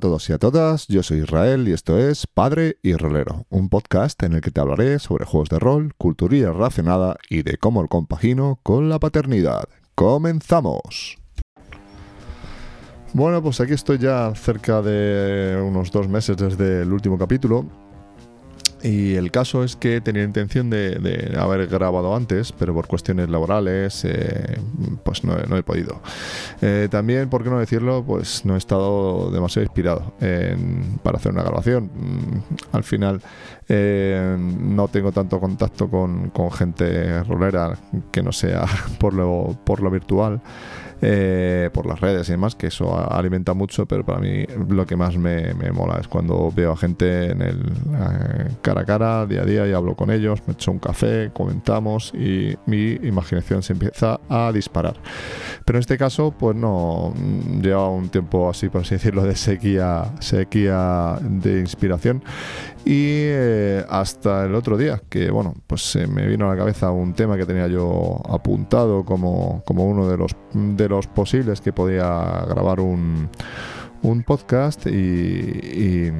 Todos y a todas, yo soy Israel y esto es Padre y Rolero, un podcast en el que te hablaré sobre juegos de rol, cultura relacionada y de cómo el compagino con la paternidad. ¡Comenzamos! Bueno, pues aquí estoy ya cerca de unos dos meses desde el último capítulo y el caso es que tenía intención de, haber grabado antes, pero por cuestiones laborales, eh, pues no, he podido. Eh, también, por qué no decirlo, pues no he estado demasiado inspirado para hacer una grabación. Mm, al final, eh, no tengo tanto contacto con, gente rolera que no sea por lo virtual. Eh, por las redes y demás, que eso alimenta mucho, pero para mí lo que más me, mola es cuando veo a gente en el eh, cara a cara, día a día, y hablo con ellos, me echo un café, comentamos y mi imaginación se empieza a disparar. Pero en este caso, pues no, lleva un tiempo así, por así decirlo, de sequía, sequía de inspiración y eh, hasta el otro día, que bueno, pues se me vino a la cabeza un tema que tenía yo apuntado como, como uno de los, de los posibles que podía grabar un, un podcast y,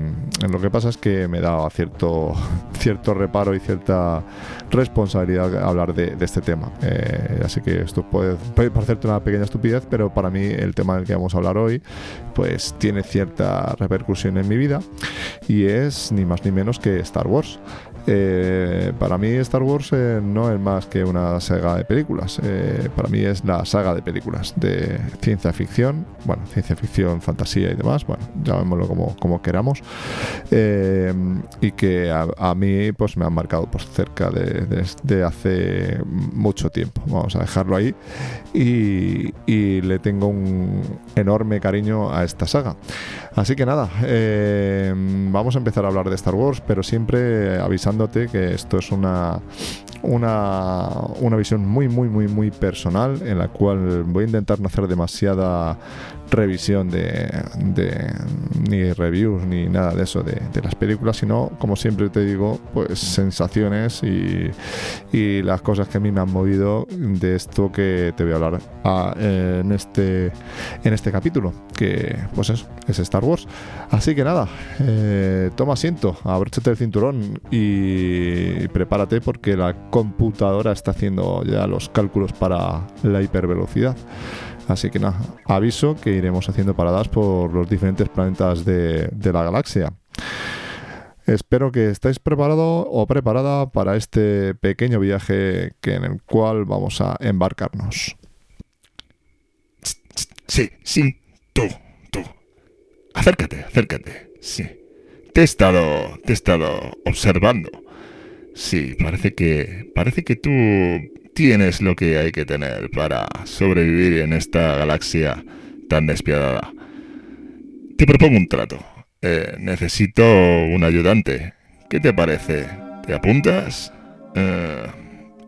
lo que pasa es que me da cierto, cierto reparo y cierta responsabilidad hablar de, este tema. Eh, así que esto puede, puede, parecerte una pequeña estupidez, pero para mí el tema del que vamos a hablar hoy pues tiene cierta repercusión en mi vida y es ni más ni menos que Star Wars. Eh, para mí Star Wars eh, no es más que una saga de películas. Eh, para mí es la saga de películas de ciencia ficción, bueno, ciencia ficción, fantasía y demás, bueno, llamémoslo como, como queramos. y que a, mí pues me han marcado por cerca de, hace mucho tiempo. Vamos a dejarlo ahí. Y, y, le tengo un enorme cariño a esta saga. Así que nada, vamos a empezar a hablar de Star Wars, pero siempre avisando que esto es una, una, una visión muy, muy, muy, muy personal en la cual voy a intentar no hacer demasiada revisión de, ni reviews ni nada de eso de, las películas, sino como siempre te digo, pues sensaciones y, las cosas que a mí me han movido de esto que te voy a hablar ah, en, este, en este capítulo, que pues es, es Star Wars. Así que nada, eh, toma asiento, abróchate el cinturón y prepárate porque la computadora está haciendo ya los cálculos para la hipervelocidad. Así que nada, aviso que iremos haciendo paradas por los diferentes planetas de, la galaxia. Espero que estéis preparado o preparada para este pequeño viaje que en el cual vamos a embarcarnos. Sí, sí, tú, tú. Acércate, acércate. Sí. Te he estado, te he estado observando. Sí, parece que parece que tú tienes lo que hay que tener para sobrevivir en esta galaxia tan despiadada. Te propongo un trato. Eh, necesito un ayudante. ¿Qué te parece? ¿Te apuntas? Eh,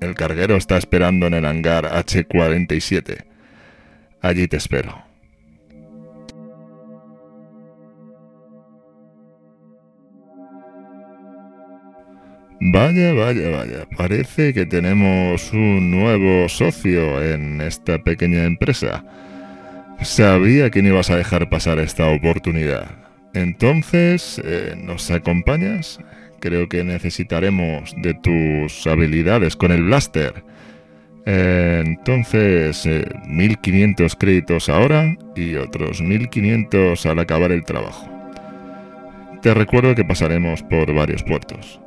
el carguero está esperando en el hangar H47. Allí te espero. Vaya, vaya, vaya. Parece que tenemos un nuevo socio en esta pequeña empresa. Sabía que no ibas a dejar pasar esta oportunidad. Entonces, eh, ¿nos acompañas? Creo que necesitaremos de tus habilidades con el blaster. Eh, entonces, 1500 eh, créditos ahora y otros 1500 al acabar el trabajo. Te recuerdo que pasaremos por varios puertos.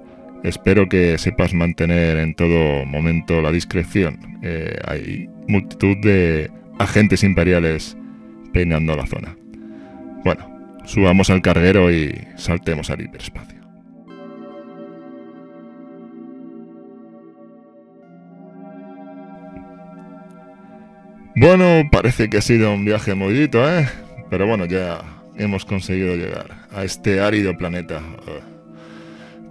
Espero que sepas mantener en todo momento la discreción. Eh, hay multitud de agentes imperiales peinando la zona. Bueno, subamos al carguero y saltemos al hiperespacio. Bueno, parece que ha sido un viaje movidito, ¿eh? Pero bueno, ya hemos conseguido llegar a este árido planeta.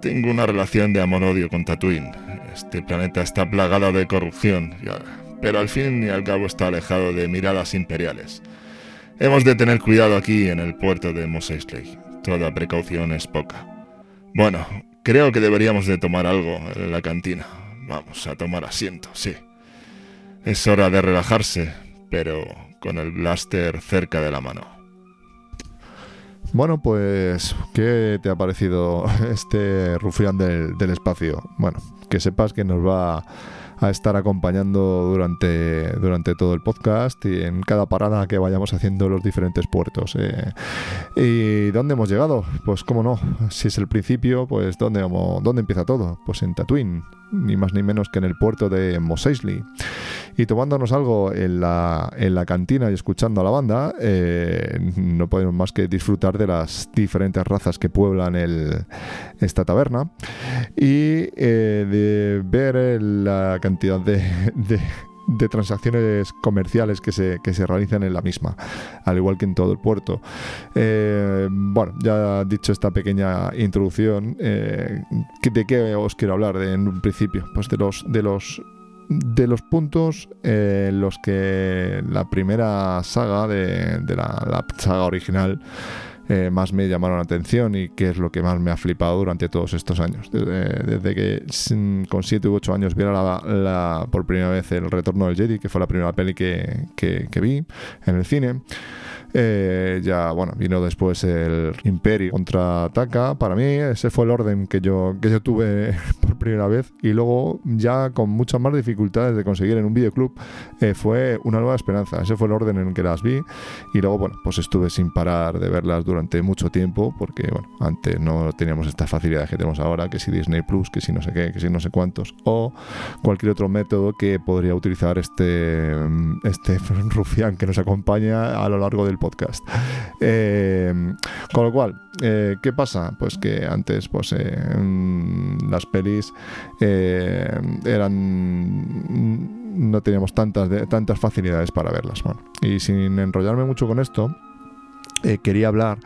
Tengo una relación de amor-odio con Tatooine. Este planeta está plagado de corrupción, pero al fin y al cabo está alejado de miradas imperiales. Hemos de tener cuidado aquí en el puerto de Mos Eisley. Toda precaución es poca. Bueno, creo que deberíamos de tomar algo en la cantina. Vamos a tomar asiento, sí. Es hora de relajarse, pero con el blaster cerca de la mano. Bueno, pues, ¿qué te ha parecido este rufián del, del espacio? Bueno, que sepas que nos va a estar acompañando durante, durante todo el podcast y en cada parada que vayamos haciendo los diferentes puertos. Eh. ¿Y dónde hemos llegado? Pues cómo no, si es el principio, pues ¿dónde, dónde empieza todo? Pues en Tatooine, ni más ni menos que en el puerto de Mos Eisley y tomándonos algo en la, en la cantina y escuchando a la banda, eh, no podemos más que disfrutar de las diferentes razas que pueblan esta taberna y eh, de ver la cantidad de, de transacciones comerciales que se, que se realizan en la misma, al igual que en todo el puerto. Eh, bueno, ya dicho esta pequeña introducción, ¿de qué os quiero hablar en un principio? Pues de los, de los de los puntos eh, en los que la primera saga de, la, saga original eh, más me llamaron la atención y que es lo que más me ha flipado durante todos estos años. Desde, que con 7 u 8 años viera la, por primera vez el retorno del Jedi, que fue la primera peli que, que vi en el cine. Eh, ya, bueno, vino después el Imperio contraataca. Para mí, ese fue el orden que yo, que yo tuve por primera vez. Y luego, ya con muchas más dificultades de conseguir en un videoclub, eh, fue Una Nueva Esperanza. Ese fue el orden en el que las vi. Y luego, bueno, pues estuve sin parar de verlas durante mucho tiempo, porque, bueno, antes no teníamos esta facilidad que tenemos ahora, que si Disney Plus, que si no sé qué, que si no sé cuántos, o cualquier otro método que podría utilizar este, este rufián que nos acompaña a lo largo del podcast. Eh, con lo cual, eh, ¿qué pasa? Pues que antes pues, eh, las pelis eran no teníamos tantas, tantas facilidades para verlas. y sin enrollarme mucho con esto, eh, quería hablar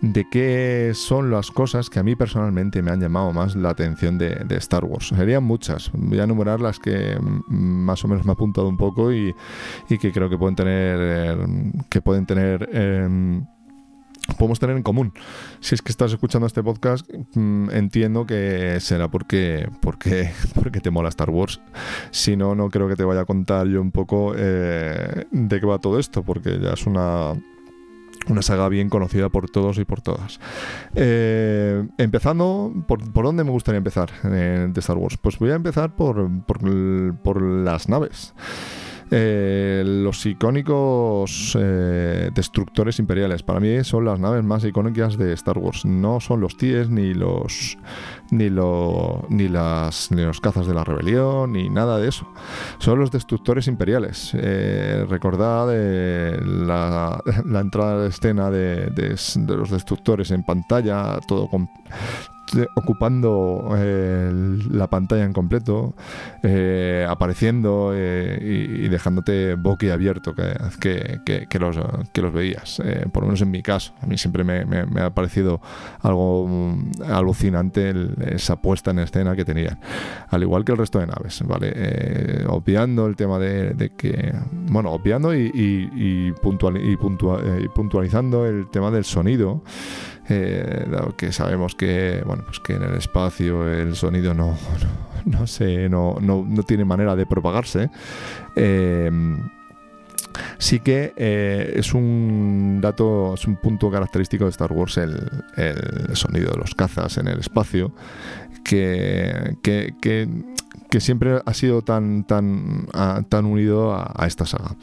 de qué son las cosas que a mí personalmente me han llamado más la atención de, Star Wars. Serían muchas, voy a enumerar las que más o menos me ha apuntado un poco y, que creo que pueden tener, eh, que pueden tener em, podemos tener en común. Si es que estás escuchando este podcast, mm, entiendo que será porque, porque, porque te mola Star Wars. Si no, no creo que te vaya a contar yo un poco eh, de qué va todo esto, porque ya es una una saga bien conocida por todos y por todas. Eh, empezando, por, por, dónde me gustaría empezar eh, de Star Wars? Pues voy a empezar por, por, por las naves. Eh, los icónicos eh, destructores imperiales. Para mí son las naves más icónicas de Star Wars. No son los TIEs ni los ni, lo, ni, las, ni los cazas de la rebelión ni nada de eso. Son los destructores imperiales. Eh, recordad la, la, entrada de escena de, de, de, los destructores en pantalla, todo con ocupando eh, la pantalla en completo, eh, apareciendo eh, y, dejándote boquiabierto que, que, que, los, que los veías. por lo menos en mi caso, a mí siempre me, ha parecido algo mm, alucinante esa puesta en escena que tenían, al igual que el resto de naves, ¿vale? obviando el tema de, que, bueno, obviando y, y, puntual, y puntualizando el tema del sonido. Eh, dado que sabemos que, bueno, pues que en el espacio el sonido no, no, sé, no, no, tiene manera de propagarse. Em, sí que eh, es un dato, es un punto característico de Star Wars el, el sonido de los cazas en el espacio, que, que, que, siempre ha sido tan, tan, tan unido a esta saga.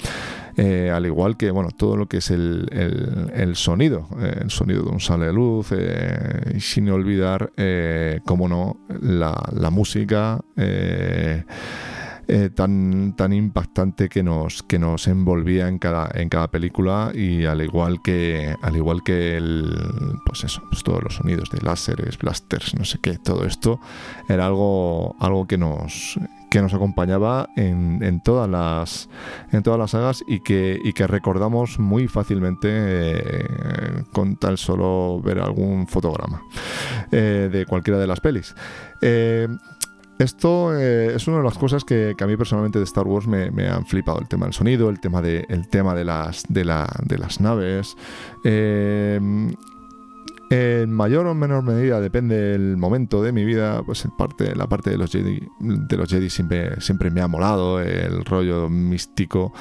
Eh, al igual que bueno todo lo que es el, el, sonido, eh, el sonido de un sale de luz, eh, sin olvidar, como no, la, la música. tan, tan impactante que nos, que nos envolvía en cada, en cada película y al igual que al igual que el, pues eso, pues todos los sonidos de láseres, blasters, no sé qué, todo esto era algo, algo que nos que nos acompañaba en, todas las en todas las sagas y que, que recordamos muy fácilmente eh, con tal solo ver algún fotograma eh, de cualquiera de las pelis. Eh, esto es una de las cosas que, a mí personalmente de Star Wars me, han flipado. El tema del sonido, el tema de, el tema de, las, de, la, de las naves en mayor o menor medida, depende del momento de mi vida, pues en parte, la parte de los Jedi, de los Jedi siempre, siempre me ha molado, el rollo místico,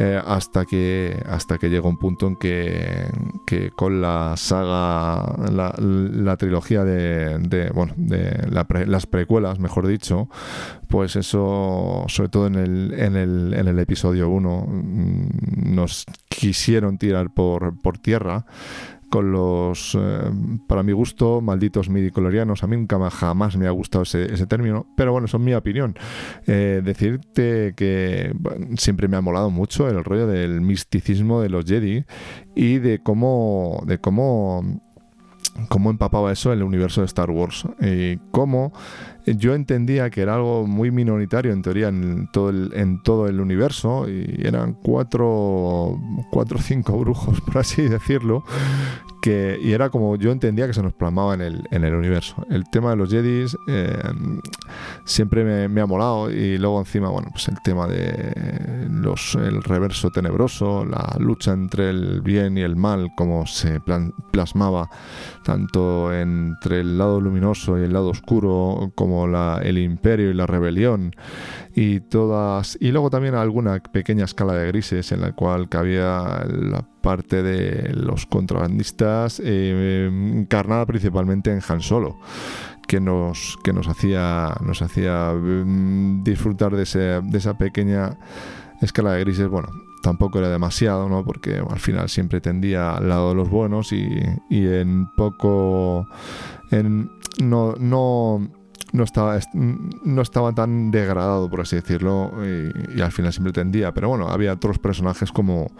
eh, hasta que hasta que llega un punto en que, que con la saga, la, trilogía de, bueno, de las precuelas, mejor dicho, pues eso, sobre todo en el, en el, en el episodio 1, mm, nos quisieron tirar por, por tierra con los, eh, para mi gusto, malditos midiclorianos. A mí nunca jamás me ha gustado ese, término, pero bueno, eso es mi opinión. Eh, decirte que siempre me ha molado mucho el rollo del misticismo de los Jedi y de cómo, de cómo cómo empapaba eso el universo de Star Wars y cómo yo entendía que era algo muy minoritario en teoría en todo el, en todo el universo y eran cuatro cuatro o cinco brujos por así decirlo que, y era como yo entendía que se nos plasmaba en el, en el universo. El tema de los Jedis eh, siempre me, ha molado y luego encima, bueno, pues el tema de los, el reverso tenebroso, la lucha entre el bien y el mal, como se plasmaba tanto entre el lado luminoso y el lado oscuro, como el imperio y la rebelión y todas y luego también alguna pequeña escala de grises en la cual cabía la parte de los contrabandistas eh, encarnada principalmente en Han Solo que nos que nos hacía nos hacía mm, disfrutar de, ese, de esa pequeña escala de grises. Bueno tampoco era demasiado no porque al final siempre tendía al lado de los buenos y, y en poco en no no no estaba, no estaba tan degradado, por así decirlo, y, al final siempre tendía. Pero bueno, había otros personajes como,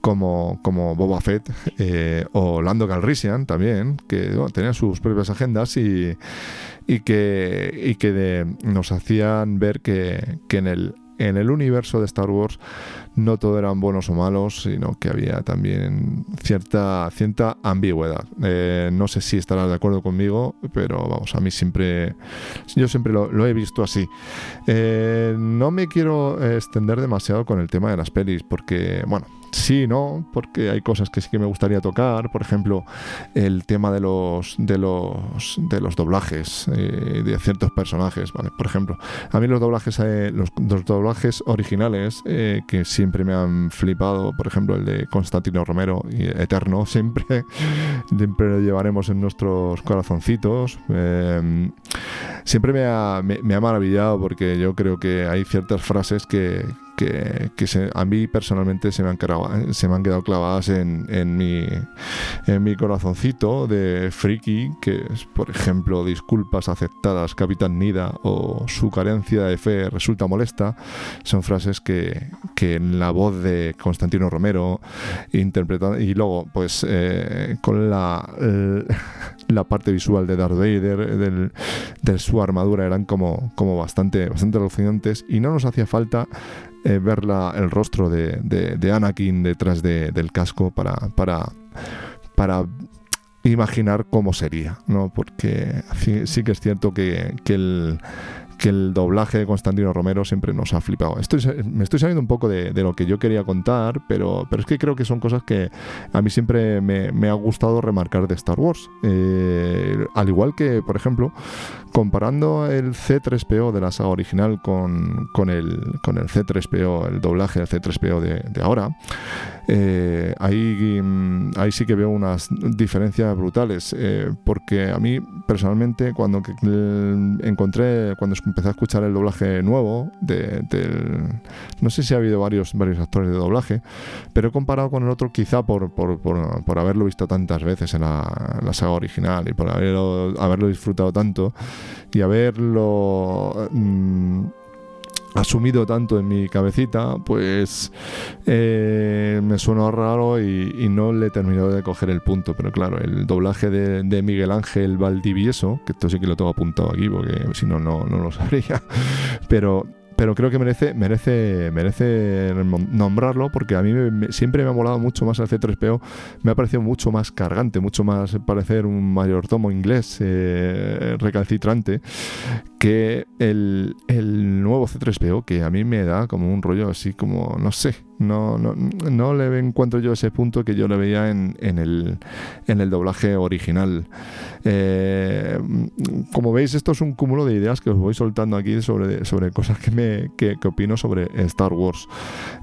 como, como Boba Fett eh, o Lando Calrissian también, que tenían sus propias agendas y, y que, y que nos hacían ver que, que en el en el universo de Star Wars no todo eran buenos o malos, sino que había también cierta, cierta ambigüedad. Eh, no sé si estarás de acuerdo conmigo, pero vamos, a mí siempre, yo siempre lo, he visto así. Eh, no me quiero extender demasiado con el tema de las pelis, porque, bueno, sí, no, porque hay cosas que sí que me gustaría tocar, por ejemplo, el tema de los de los de los doblajes eh, de ciertos personajes, ¿vale? Por ejemplo, a mí los doblajes eh, los, doblajes originales eh, que siempre me han flipado, por ejemplo, el de Constantino Romero y Eterno, siempre siempre lo llevaremos en nuestros corazoncitos. siempre me ha, me ha maravillado porque yo creo que hay ciertas frases que que, a mí personalmente se me han, han quedado clavadas en, mi, en corazoncito de friki, que es, por ejemplo, disculpas aceptadas, Capitán Nida, o su carencia de fe resulta molesta, son frases que, que en la voz de Constantino Romero interpretan y luego, pues, eh, con la, parte visual de Darth Vader, del, de su armadura, eran como, como bastante alucinantes y no nos hacía falta eh, ver el rostro de, de, Anakin detrás del casco para, para, para imaginar cómo sería, ¿no? Porque sí, que es cierto que, que el que el doblaje de Constantino Romero siempre nos ha flipado. Estoy, me estoy saliendo un poco de, lo que yo quería contar, pero, pero es que creo que son cosas que a mí siempre me, ha gustado remarcar de Star Wars. Eh, al igual que, por ejemplo, comparando el C3PO de la saga original con, con, el, con el C3PO, el doblaje del C3PO de, ahora, eh, ahí, mm, ahí sí que veo unas diferencias brutales, eh, porque a mí personalmente cuando encontré, cuando empecé a escuchar el doblaje nuevo, de, no sé si ha habido varios, varios actores de doblaje, pero he comparado con el otro quizá por, por, por, haberlo visto tantas veces en la, la, saga original y por haberlo, haberlo disfrutado tanto y haberlo... Mm, asumido tanto en mi cabecita, pues eh, me suena raro y, no le he terminado de coger el punto. Pero claro, el doblaje de, Miguel Ángel Valdivieso, que esto sí que lo tengo apuntado aquí porque si no, no, no lo sabría, pero pero creo que merece, merece, merece nombrarlo porque a mí siempre me ha molado mucho más el C3PO, me ha parecido mucho más cargante, mucho más parecer un mayordomo inglés eh, recalcitrante que el, nuevo C3PO, que a mí me da como un rollo así como, no sé, no, no, no le encuentro yo ese punto que yo le veía en, en, el, en el doblaje original. Eh, como veis, esto es un cúmulo de ideas que os voy soltando aquí sobre, sobre cosas que, me, que, opino sobre Star Wars.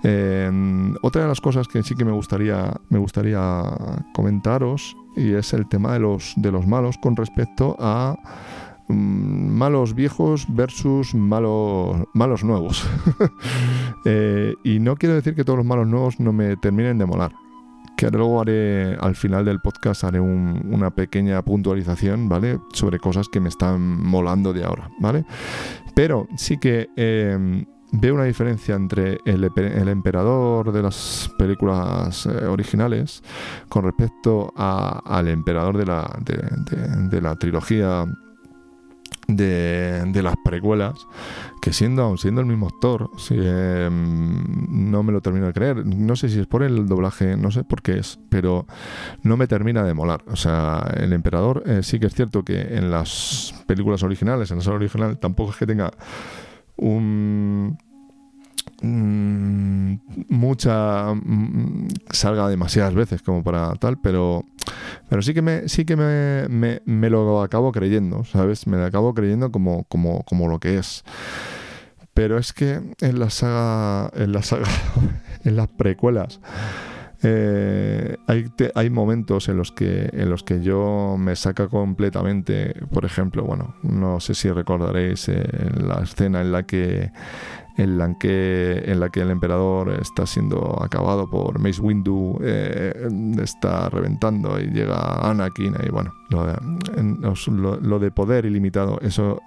Eh, otra de las cosas que sí que me gustaría, me gustaría comentaros y es el tema de los, de los malos con respecto a malos viejos versus malos, nuevos. Eh, y no quiero decir que todos los malos nuevos no me terminen de molar. Que luego haré, al final del podcast, haré una pequeña puntualización, ¿vale? Sobre cosas que me están molando de ahora, ¿vale? Pero sí que eh, veo una diferencia entre el, emperador de las películas eh, originales con respecto al emperador de la, de, la trilogía de, las precuelas, que siendo aún siendo el mismo actor, em, no me lo termino de creer. No sé si es por el doblaje, no sé por qué es, pero no me termina de molar. O sea, el emperador eh, sí que es cierto que en las películas originales, en la saga original, tampoco es que tenga un mm, mucha mm, salga demasiadas veces como para tal, pero pero sí que me sí que me, me, lo acabo creyendo, ¿sabes? Me lo acabo creyendo como como como lo que es. Pero es que en la saga en la saga en las precuelas eh, hay, hay, momentos en los que en los que yo me saca completamente por ejemplo bueno no sé si recordaréis eh, la escena en la que en la que, en la que el emperador está siendo acabado por Mace Windu, eh, está reventando y llega Anakin y bueno, lo de, poder ilimitado, eso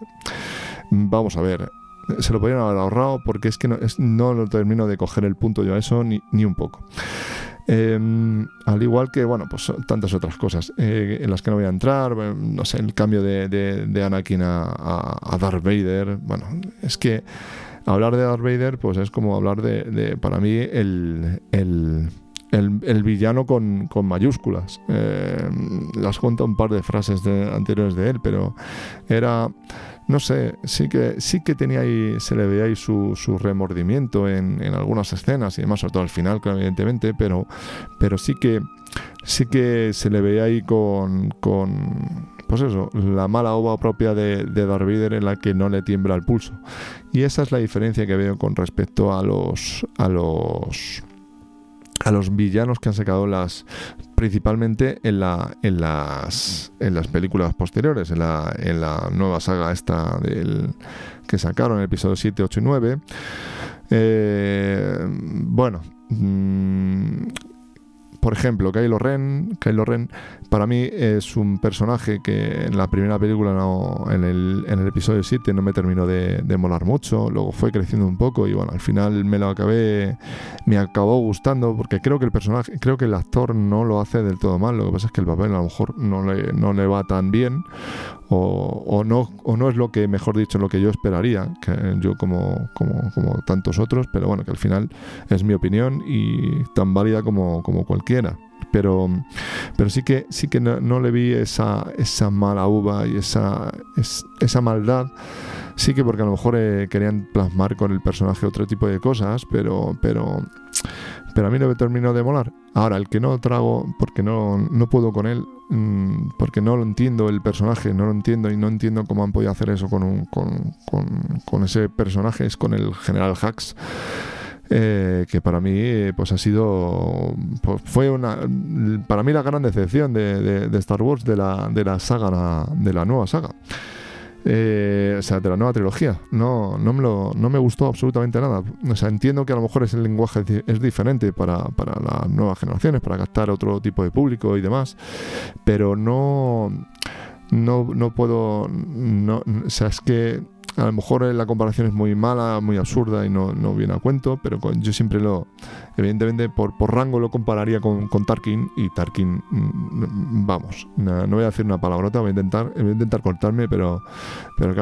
vamos a ver, se lo podrían haber ahorrado porque es que no, no lo termino de coger el punto yo a eso ni, ni un poco. Em, al igual que, bueno, pues tantas otras cosas eh, en las que no voy a entrar, no sé, el cambio de, de, Anakin a, a, Darth Vader, bueno, es que hablar de Darth Vader, pues es como hablar de, para mí, el, el, villano con, mayúsculas. Eh, las cuento un par de frases anteriores de él, pero era, no sé, sí que, sí que tenía ahí, se le veía ahí su, remordimiento en, algunas escenas y demás, sobre todo al final, evidentemente, pero, pero sí que sí que se le veía ahí con, con pues eso, la mala ova propia de, de Darth Vader en la que no le tiembla el pulso. Y esa es la diferencia que veo con respecto a los a los a los villanos que han sacado las principalmente en la en las en las películas posteriores, en la, en la nueva saga esta del que sacaron, el episodio 7, 8 y 9. Eh, bueno, mmm, por ejemplo, Kylo Ren, Kylo Ren para mí es un personaje que en la primera película, no, en, el, episodio 7, no me terminó de, molar mucho. Luego fue creciendo un poco y bueno, al final me lo acabé, me acabó gustando porque creo que el personaje, creo que el actor no lo hace del todo mal. Lo que pasa es que el papel a lo mejor no le, no le va tan bien o, no, o no es lo que, mejor dicho, lo que yo esperaría, que yo como, como, como tantos otros, pero bueno, que al final es mi opinión y tan válida como, como cualquiera. Pero, pero sí que, sí que no, le vi esa, esa mala uva y esa, esa maldad sí que porque a lo mejor eh, querían plasmar con el personaje otro tipo de cosas, pero, pero, pero a mí no me terminó de molar. Ahora, el que no trago, porque no, no puedo con él, mm, porque no lo entiendo el personaje, no lo entiendo y no entiendo cómo han podido hacer eso con, un, con, con, ese personaje, es con el general Hax. Eh, que para mí pues ha sido pues, fue una para mí la gran decepción de, de, Star Wars de la, de la saga de la nueva saga eh, o sea, de la nueva trilogía. No, no, me lo, no me gustó absolutamente nada. O sea, entiendo que a lo mejor ese lenguaje es diferente para, para las nuevas generaciones, para captar otro tipo de público y demás, pero no, no, no puedo, no, o sea, es que a lo mejor la comparación es muy mala, muy absurda y no, no viene a cuento, pero yo siempre lo, evidentemente por, por rango lo compararía con, con Tarkin y Tarkin, mm, vamos, no, voy a decir una palabrota, voy a intentar, voy a intentar cortarme, pero, pero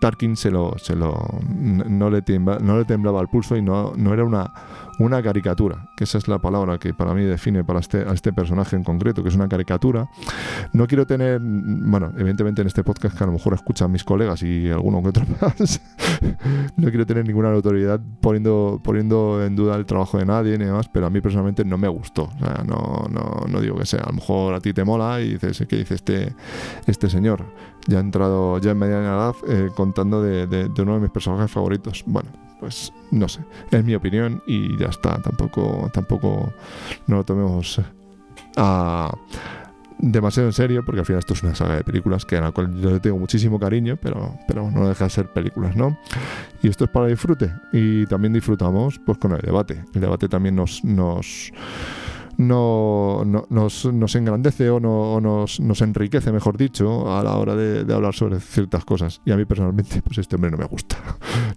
Tarkin se lo, se lo, no, le no le temblaba el pulso y no, no era una, una caricatura, que esa es la palabra que para mí define para este, a este personaje en concreto, que es una caricatura. No quiero tener, bueno, evidentemente en este podcast que a lo mejor escuchan mis colegas y alguno que otro cosas. no quiero tener ninguna autoridad poniendo, poniendo en duda el trabajo de nadie ni demás, pero a mí personalmente no me gustó. O sea, no, no, no digo que sea. A lo mejor a ti te mola y dices, ¿qué dice este, este señor? Ya ha entrado ya en mediana edad eh, contando de, de, de uno de mis personajes favoritos. Bueno, pues no sé, es mi opinión y ya está, tampoco, tampoco no lo tomemos a, demasiado en serio, porque al final esto es una saga de películas que a la cual yo tengo muchísimo cariño, pero, pero no deja de ser películas, ¿no? Y esto es para disfrute. Y también disfrutamos pues con el debate. El debate también nos, nos no, no nos, nos, engrandece o, no, o nos, enriquece, mejor dicho, a la hora de, hablar sobre ciertas cosas. Y a mí personalmente, pues este hombre no me gusta.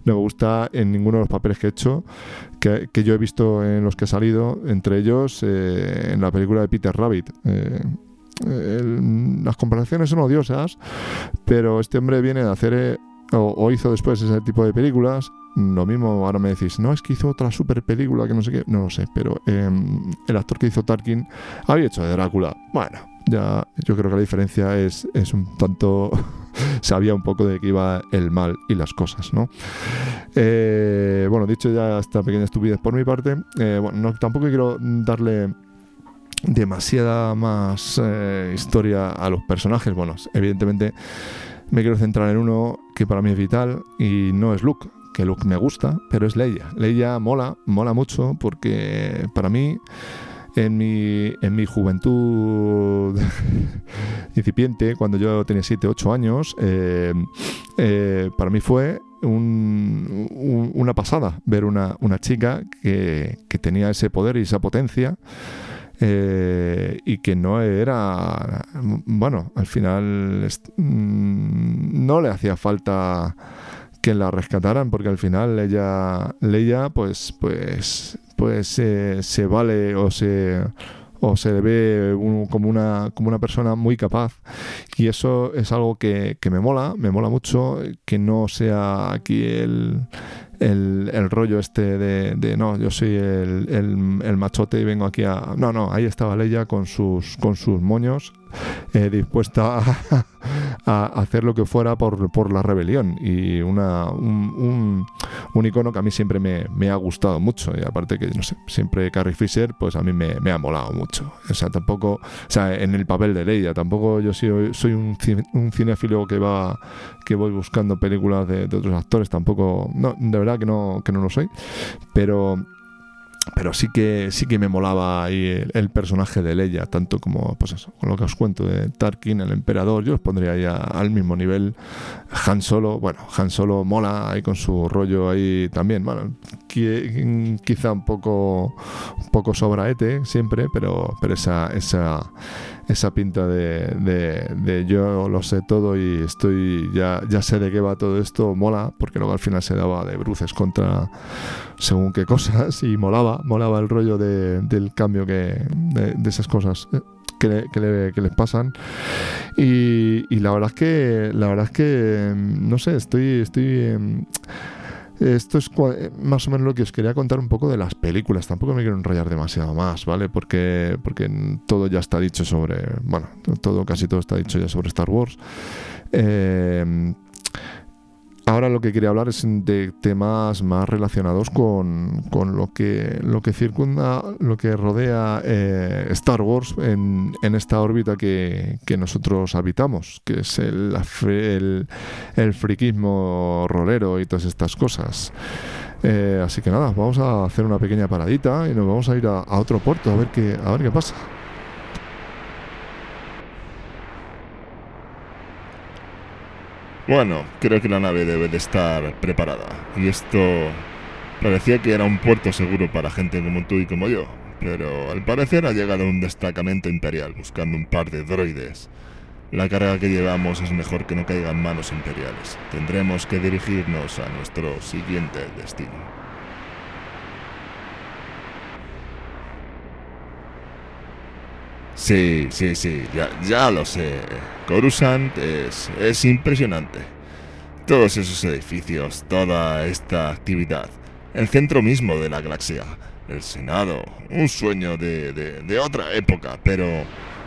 No me gusta en ninguno de los papeles que he hecho, que, yo he visto en los que he salido, entre ellos eh, en la película de Peter Rabbit. Eh, las comparaciones son odiosas, pero este hombre viene de hacer eh, o, hizo después ese tipo de películas. Lo mismo ahora me decís, no, es que hizo otra super película que no sé qué, no lo sé, pero eh, el actor que hizo Tarkin había hecho de Drácula. Bueno, ya yo creo que la diferencia es, es un tanto sabía un poco de que iba el mal y las cosas, ¿no? Eh, bueno, dicho ya esta pequeña estupidez por mi parte, eh, bueno, no, tampoco quiero darle demasiada más eh, historia a los personajes. Bueno, evidentemente me quiero centrar en uno que para mí es vital y no es Luke, que Luke me gusta, pero es Leia. Leia mola, mola mucho porque para mí en mi, en mi juventud incipiente, cuando yo tenía 7, 8 años, eh, eh, para mí fue un, un, una pasada ver una, una chica que, que, tenía ese poder y esa potencia. Eh, y que no era, bueno, al final mm, no le hacía falta que la rescataran porque al final ella, Leia, pues, pues, pues eh, se vale o se o se le ve como, una, como una persona muy capaz. Y eso es algo que, que me mola, me mola mucho, que no sea aquí el, el, el, rollo este de, no, yo soy el, el, el, machote y vengo aquí a... No, no, ahí estaba Leia con sus, con sus moños, eh, dispuesta a, a, hacer lo que fuera por, por la rebelión. Y una, un, un, un, icono que a mí siempre me, me, ha gustado mucho. Y aparte que, no sé, siempre Carrie Fisher, pues a mí me, me, ha molado mucho. O sea, tampoco, o sea, en el papel de Leia, tampoco yo soy, soy un, un que va que voy buscando películas de, de otros actores, tampoco, no, de verdad que no, que no lo soy, pero pero sí que sí que me molaba ahí el, personaje de Leia, tanto como pues eso, con lo que os cuento de Tarkin, el emperador, yo os pondría ya al mismo nivel. Han Solo, bueno, Han Solo mola ahí con su rollo ahí también, bueno, quizá un poco un poco sobraete siempre, pero pero esa esa esa pinta de, de, de, yo lo sé todo y estoy ya, ya sé de qué va todo esto, mola, porque luego al final se daba de bruces contra según qué cosas y molaba, molaba el rollo de, del cambio que, de, esas cosas que, le, le, que les pasan. Y, y, la verdad es que la verdad es que no sé, estoy estoy esto es más o menos lo que os quería contar un poco de las películas. Tampoco me quiero enrollar demasiado más, ¿vale? Porque, porque todo ya está dicho sobre. Bueno, todo, casi todo está dicho ya sobre Star Wars. Eh, Ahora lo que quería hablar es de temas más relacionados con, con lo, que, lo que circunda, lo que rodea eh, Star Wars en, en esta órbita que, que, nosotros habitamos, que es el, el, el friquismo rolero y todas estas cosas. Eh, así que nada, vamos a hacer una pequeña paradita y nos vamos a ir a, a otro puerto a ver qué, a ver qué pasa. Bueno, creo que la nave debe de estar preparada. Y esto parecía que era un puerto seguro para gente como tú y como yo. Pero al parecer ha llegado un destacamento imperial buscando un par de droides. La carga que llevamos es mejor que no caiga en manos imperiales. Tendremos que dirigirnos a nuestro siguiente destino. Sí, sí, sí, ya, ya lo sé. Coruscant es, es impresionante. Todos esos edificios, toda esta actividad, el centro mismo de la galaxia, el Senado, un sueño de, de, otra época, pero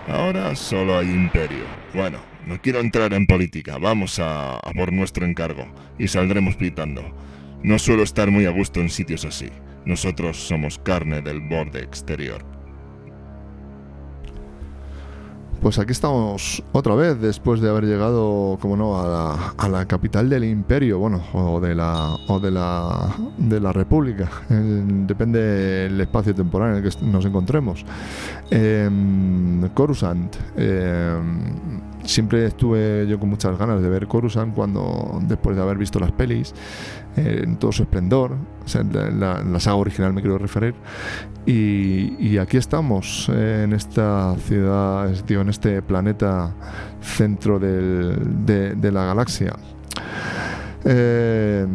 ahora solo hay imperio. Bueno, No quiero entrar en política, vamos a, a por nuestro encargo y saldremos pitando. No suelo estar muy a gusto en sitios así. Nosotros somos carne del borde exterior. Pues aquí estamos otra vez, después de haber llegado, como no, a la, a la capital del imperio, bueno, o de la, o de la, de la república, depende del espacio temporal en el que nos encontremos. Eh, Coruscant. Em, siempre estuve yo con muchas ganas de ver Coruscant cuando, después de haber visto las pelis, eh, en todo su esplendor, o sea, la, la, saga original me quiero referir, y, aquí estamos, en esta ciudad, en este planeta centro de, la galaxia. Eh,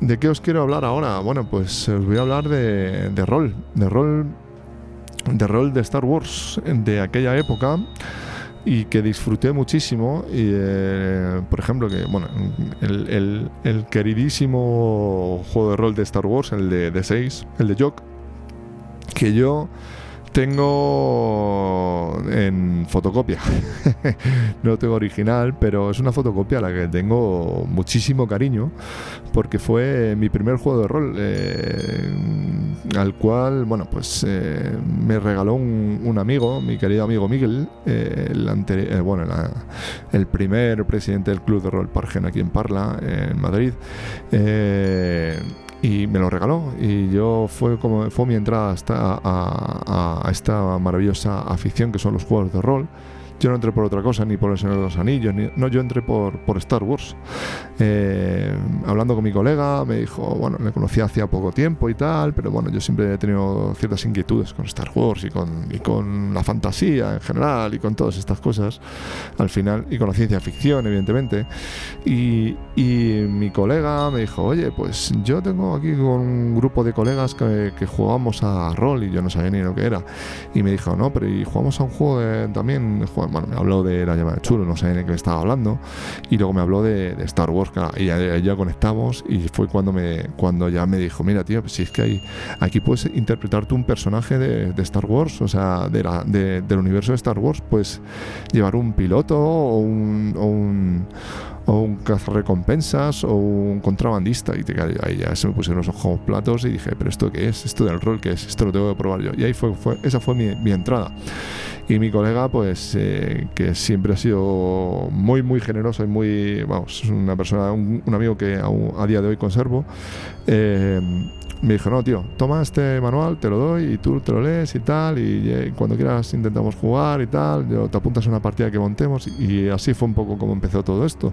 ¿De qué os quiero hablar ahora? Bueno, pues os voy a hablar de, de rol, de rol, de rol de Star Wars de aquella época y que disfruté muchísimo. Y, eh, por ejemplo, que bueno, el, el, queridísimo juego de rol de Star Wars, el de, de 6, el de Jock, que yo tengo en fotocopia. no tengo original, pero es una fotocopia a la que tengo muchísimo cariño porque fue mi primer juego de rol eh, al cual, bueno, pues eh, me regaló un, amigo, mi querido amigo Miguel, eh, el, bueno, el primer presidente del club de rol Pargen aquí en Parla, en Madrid y me lo regaló. Y yo fue como fue mi entrada hasta a, a, esta maravillosa afición que son los juegos de rol yo no entré por otra cosa, ni por el Señor de los Anillos, ni, no, yo entré por, por Star Wars. Eh, hablando con mi colega, me dijo, bueno, le conocí hacía poco tiempo y tal, pero bueno, yo siempre he tenido ciertas inquietudes con Star Wars y con, y con la fantasía en general y con todas estas cosas, al final, y con la ciencia ficción, evidentemente. Y, y mi colega me dijo, oye, pues yo tengo aquí con un grupo de colegas que, que jugamos a rol y yo no sabía ni lo que era. Y me dijo, no, pero y jugamos a un juego de, también, bueno, me habló de la llamada de chulo, no sé de qué me estaba hablando, y luego me habló de, Star Wars, y ya, conectamos, y fue cuando me cuando ya me dijo, mira, tío, pues si es que hay, aquí puedes interpretar tú un personaje de, Star Wars, o sea, de la, del universo de Star Wars, pues llevar un piloto o un, o un o un cazarrecompensas o un contrabandista. Y te, ahí ya se me pusieron los ojos platos y dije pero esto qué es esto del rol qué es esto lo tengo que probar yo y ahí fue, fue esa fue mi, mi entrada. Y mi colega, pues, eh, que siempre ha sido muy, muy generoso y muy, vamos, una persona, un, amigo que aún a día de hoy conservo, eh, me dijo, no, tío, toma este manual, te lo doy y tú te lo lees y tal, y, eh, cuando quieras intentamos jugar y tal, yo, te apuntas a una partida que montemos, y, así fue un poco como empezó todo esto.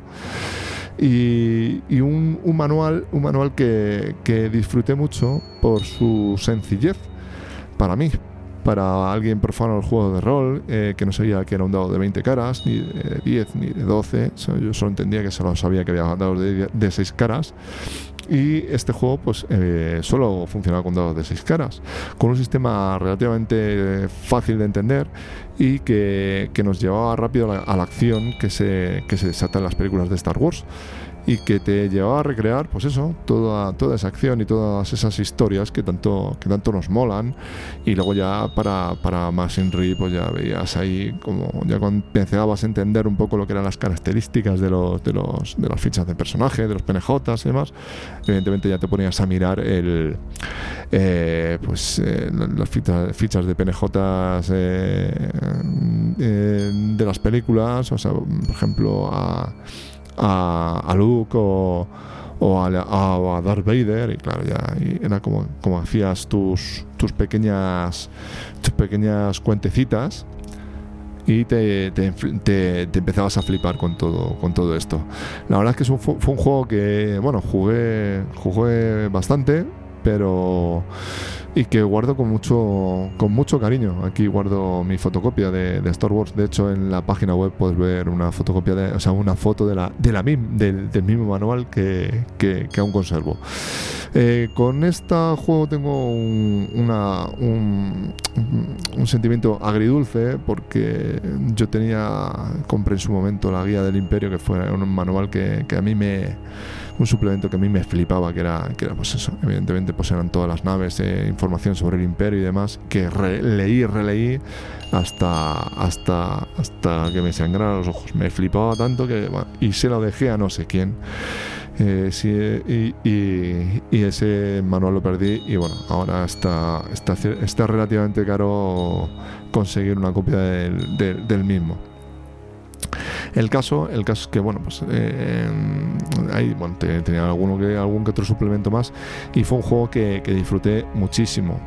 Y, un, un, manual, un manual que, que disfruté mucho por su sencillez para mí, para alguien profano del juego de rol, eh, que no sabía que era un dado de 20 caras, ni de 10, ni de 12. Yo solo entendía que solo sabía que había dados de, de 6 caras. Y este juego, pues, eh, solo funcionaba con dados de 6 caras, con un sistema relativamente fácil de entender y que, que nos llevaba rápido a la, a la acción que se, que se desata en las películas de Star Wars y que te llevaba a recrear, pues eso, toda, toda esa acción y todas esas historias que tanto, que tanto nos molan. Y luego ya para, para más Inri, pues ya veías ahí como ya empezabas a entender un poco lo que eran las características de los, de los, de las fichas de personaje, de los PNJs y demás. Evidentemente ya te ponías a mirar el eh, pues eh, las fichas, fichas de PNJs eh, de las películas, o sea, por ejemplo, a a, Luke o, a, a, Darth Vader y claro ya era como, como hacías tus, tus pequeñas tus pequeñas cuentecitas y te, te, empezabas a flipar con todo con todo esto. La verdad es que fue un juego que bueno jugué jugué bastante pero y que guardo con mucho con mucho cariño. Aquí guardo mi fotocopia de, Star Wars. De hecho, en la página web puedes ver una fotocopia de, o sea, una foto de la de la MIM, del, mismo manual que, que, aún conservo. Eh, con este juego tengo un, una, un, un, sentimiento agridulce porque yo tenía compré en su momento la guía del Imperio que fue un manual que, que a mí me un suplemento que a mí me flipaba, que era, que era pues eso, evidentemente pues eran todas las naves, eh, información sobre el imperio y demás, que leí releí hasta, hasta, hasta que me sangraron los ojos. Me flipaba tanto que, y se lo dejé a no sé quién. Eh, y, ese manual lo perdí y bueno, ahora está, está, está relativamente caro conseguir una copia del, mismo. El caso, el caso es que bueno, pues eh, ahí bueno, tenía alguno que, algún que otro suplemento más y fue un juego que, disfruté muchísimo.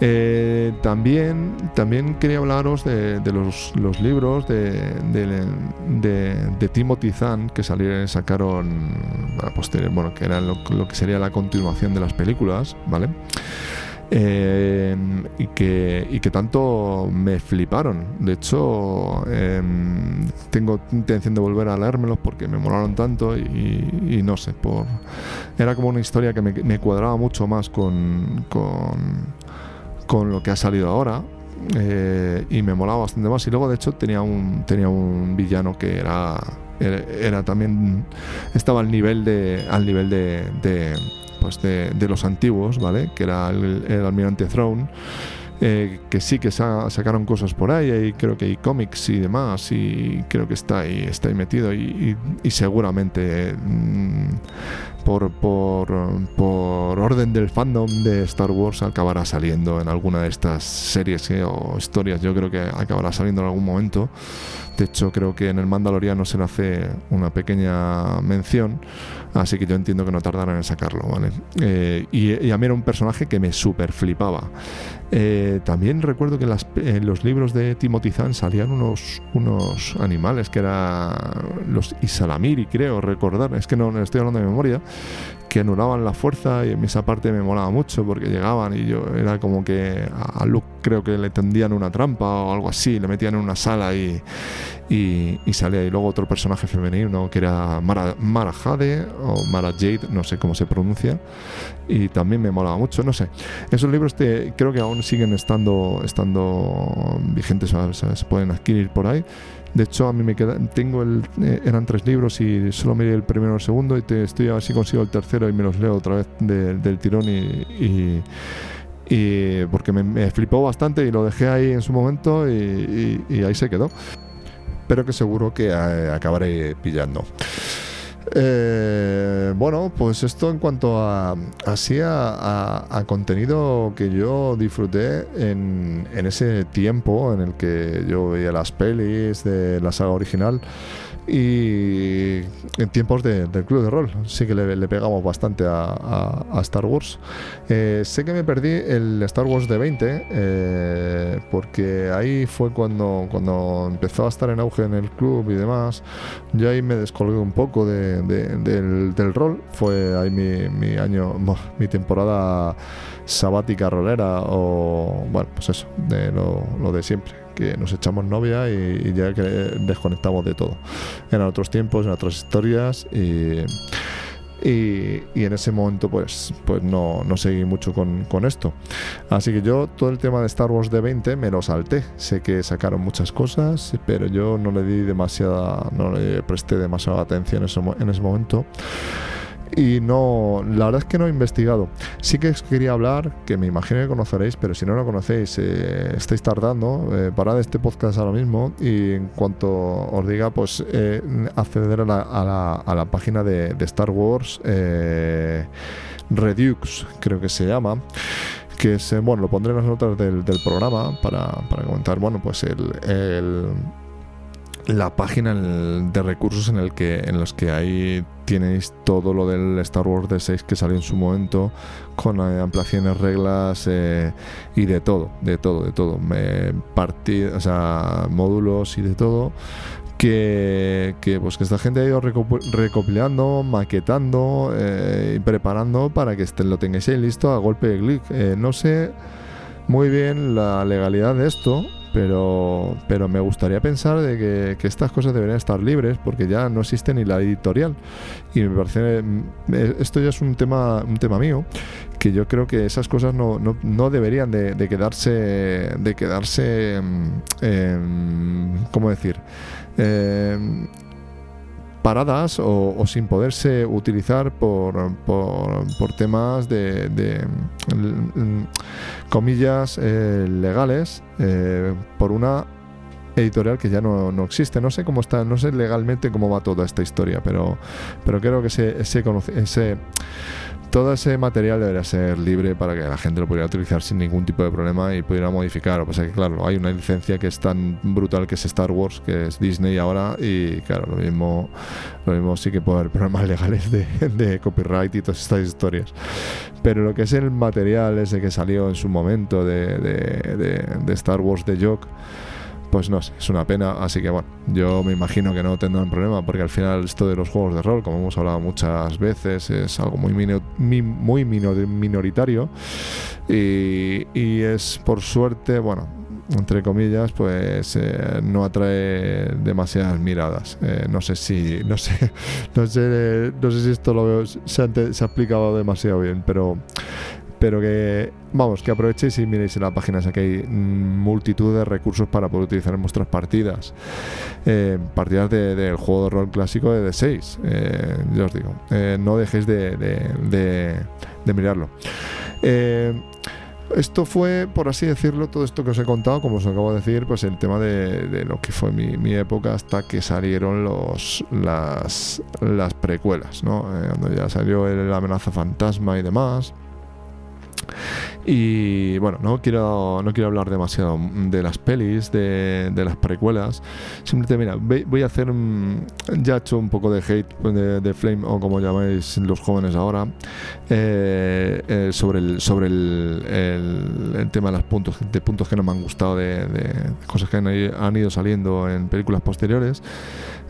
Eh, también, también quería hablaros de, los, libros de, de, Timothy Zahn que salieron, sacaron bueno, que era lo, que sería la continuación de las películas, ¿vale? Eh, y, que, y que tanto me fliparon. De hecho, em, tengo intención de volver a leérmelos porque me molaron tanto y, no sé, era como una historia que me, cuadraba mucho más con, con con lo que ha salido ahora. Eh, y me molaba bastante más. Y luego, de hecho, tenía un, tenía un villano que era, era, también. Estaba al nivel de. al nivel de pues de, los antiguos, ¿vale? Que era el, almirante Throne. Eh, que sí que sacaron cosas por ahí, y creo que hay cómics y demás, y creo que está ahí, está ahí metido, y, seguramente mm, por, por, por, orden del fandom de Star Wars acabará saliendo en alguna de estas series eh, o historias. Yo creo que acabará saliendo en algún momento. De hecho, creo que en el Mandaloriano se le hace una pequeña mención, así que yo entiendo que no tardarán en sacarlo, ¿vale? Eh, y, a mí era un personaje que me super flipaba. Eh, también recuerdo que en, los libros de Timothy Zahn salían unos, unos animales que eran los Isalamiri, creo recordar, es que no estoy hablando de memoria, que anulaban la fuerza y en esa parte me molaba mucho porque llegaban y yo era como que a Luke creo que le tendían una trampa o algo así, le metían en una sala y, y, salía. Y luego otro personaje femenino que era Mara, Mara Jade o Mara Jade, no sé cómo se pronuncia, y también me molaba mucho, no sé. Esos libros te, creo que aún siguen estando, estando vigentes, se pueden adquirir por ahí. De hecho, a mí me queda, tengo el, eh, eran tres libros y solo me el primero o el segundo y te, estoy a ver si consigo el tercero y me los leo otra vez del tirón y, y, porque me, flipó bastante y lo dejé ahí en su momento y, y ahí se quedó. Pero que seguro que eh, acabaré pillando. Eh, bueno, pues esto en cuanto a así a, contenido que yo disfruté en, en, ese tiempo en el que yo veía las pelis de la saga original y en tiempos del club de rol. Sí que le, pegamos bastante a, Star Wars. Eh, sé que me perdí el Star Wars de 20 eh, porque ahí fue cuando, cuando empezó a estar en auge en el club y demás. Yo ahí me descolgué un poco del, rol. Fue ahí mi, mi año mi temporada sabática rolera o bueno pues eso de lo de siempre que nos echamos novia y, ya que desconectamos de todo. Eran otros tiempos, en otras historias y, y, en ese momento pues, pues no, no seguí mucho con, con, esto. Así que yo todo el tema de Star Wars de 20 me lo salté. Sé que sacaron muchas cosas, pero yo no le di demasiada, no le presté demasiada atención en ese, en ese momento y no, la verdad es que no he investigado. Sí que quería hablar, que me imagino que conoceréis, pero si no lo conocéis, eh, estáis tardando, eh, parad este podcast ahora mismo y en cuanto os diga, pues eh, acceder a la, a, la, página de, Star Wars eh, Redux, creo que se llama que es, bueno, lo pondré en las notas del, programa para, para, comentar, bueno, pues el la página de recursos en el que en los que ahí tenéis todo lo del Star Wars D6 que salió en su momento con eh, ampliaciones, reglas eh, y de todo, de todo, de todo, me o sea, módulos y de todo que, pues que esta gente ha ido recopilando, maquetando eh, y preparando para que este, lo tengáis ahí listo a golpe de clic. no sé muy bien la legalidad de esto, pero, pero me gustaría pensar de que, estas cosas deberían estar libres porque ya no existe ni la editorial. Y me parece, mm, esto ya es un tema, un tema mío, que yo creo que esas cosas no, no, deberían de, quedarse, de quedarse, mm, ¿cómo decir? Paradas o, sin poderse utilizar por, por, temas de, mm, comillas eh, legales por una editorial que ya no, no, existe. No sé cómo está, no sé legalmente cómo va toda esta historia, pero, pero creo que ese, ese, ese todo ese material debería ser libre para que la gente lo pudiera utilizar sin ningún tipo de problema y pudiera modificar. Pasa es que, claro, hay una licencia que es tan brutal que es Star Wars, que es Disney ahora, y claro, lo mismo, lo mismo sí que puede haber problemas legales de, copyright y todas estas historias. Pero lo que es el material ese que salió en su momento de, Star Wars de Jock pues no sé, es una pena. Así que bueno, yo me imagino que no tendrán problema porque al final esto de los juegos de rol, como hemos hablado muchas veces, es algo muy, muy minoritario y, es por suerte, bueno, entre comillas, pues eh, no atrae demasiadas miradas. Eh, no sé si, no sé, no sé, no sé si esto lo veo, se, se ha explicado demasiado bien, pero pero que, vamos, que aprovechéis y miréis en la página, que hay multitud de recursos para poder utilizar en vuestras partidas. Eh, partidas del juego de rol clásico de D6, eh, yo os digo, eh, no dejéis de, de mirarlo. Esto fue, por así decirlo, todo esto que os he contado, como os acabo de decir, pues el tema de, lo que fue mi, época hasta que salieron los, las, las precuelas, ¿no? cuando ya salió la amenaza fantasma y demás. Y bueno, no quiero, no quiero hablar demasiado de las pelis, de, las precuelas. Simplemente, mira, voy a hacer. Ya he hecho un poco de hate de, Flame, o como llamáis los jóvenes ahora, eh, eh, sobre, el, sobre el, tema de los puntos, de puntos que no me han gustado, de, cosas que han ido saliendo en películas posteriores.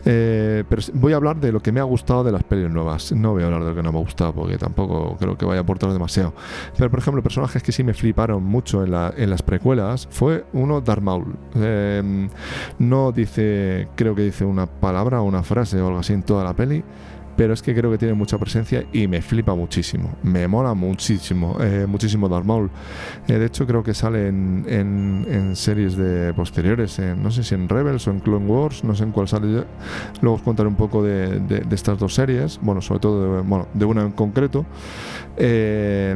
Eh, pero voy a hablar de lo que me ha gustado de las pelis nuevas. No voy a hablar de lo que no me ha gustado porque tampoco creo que vaya a aportar demasiado. Pero, por ejemplo, personajes que sí me fliparon mucho en, las precuelas fue uno Darth Maul. Em, no dice, creo que dice una palabra o una frase o algo así en toda la peli pero es que creo que tiene mucha presencia y me flipa muchísimo. Me mola muchísimo, eh, muchísimo Darth Maul. Eh, de hecho, creo que sale en, en, series de posteriores, no sé si en Rebels o en Clone Wars, no sé en cuál sale. Luego os contaré un poco de, de, estas dos series, bueno, sobre todo de, bueno, de una en concreto. Eh,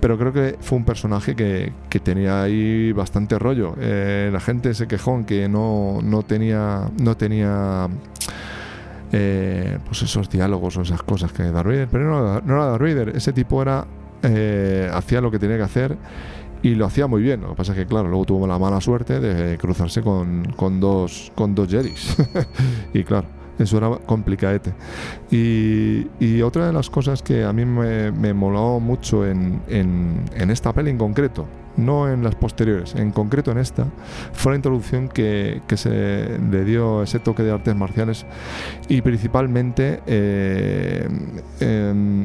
pero creo que fue un personaje que, que tenía ahí bastante rollo. la gente se quejó en que no, no tenía. No tenía eh, pues esos diálogos o esas cosas que Darth Vader, pero no, no era Darth Vader, ese tipo era eh, hacía lo que tenía que hacer y lo hacía muy bien. Lo que pasa es que, claro, luego tuvo la mala suerte de cruzarse con, con dos, con dos Jedis. y claro, eso era complicadete. Y, y, otra de las cosas que a mí me, me moló mucho en, en, en esta peli en concreto, no en las posteriores, en concreto en esta, fue la introducción que, se le dio ese toque de artes marciales y principalmente eh,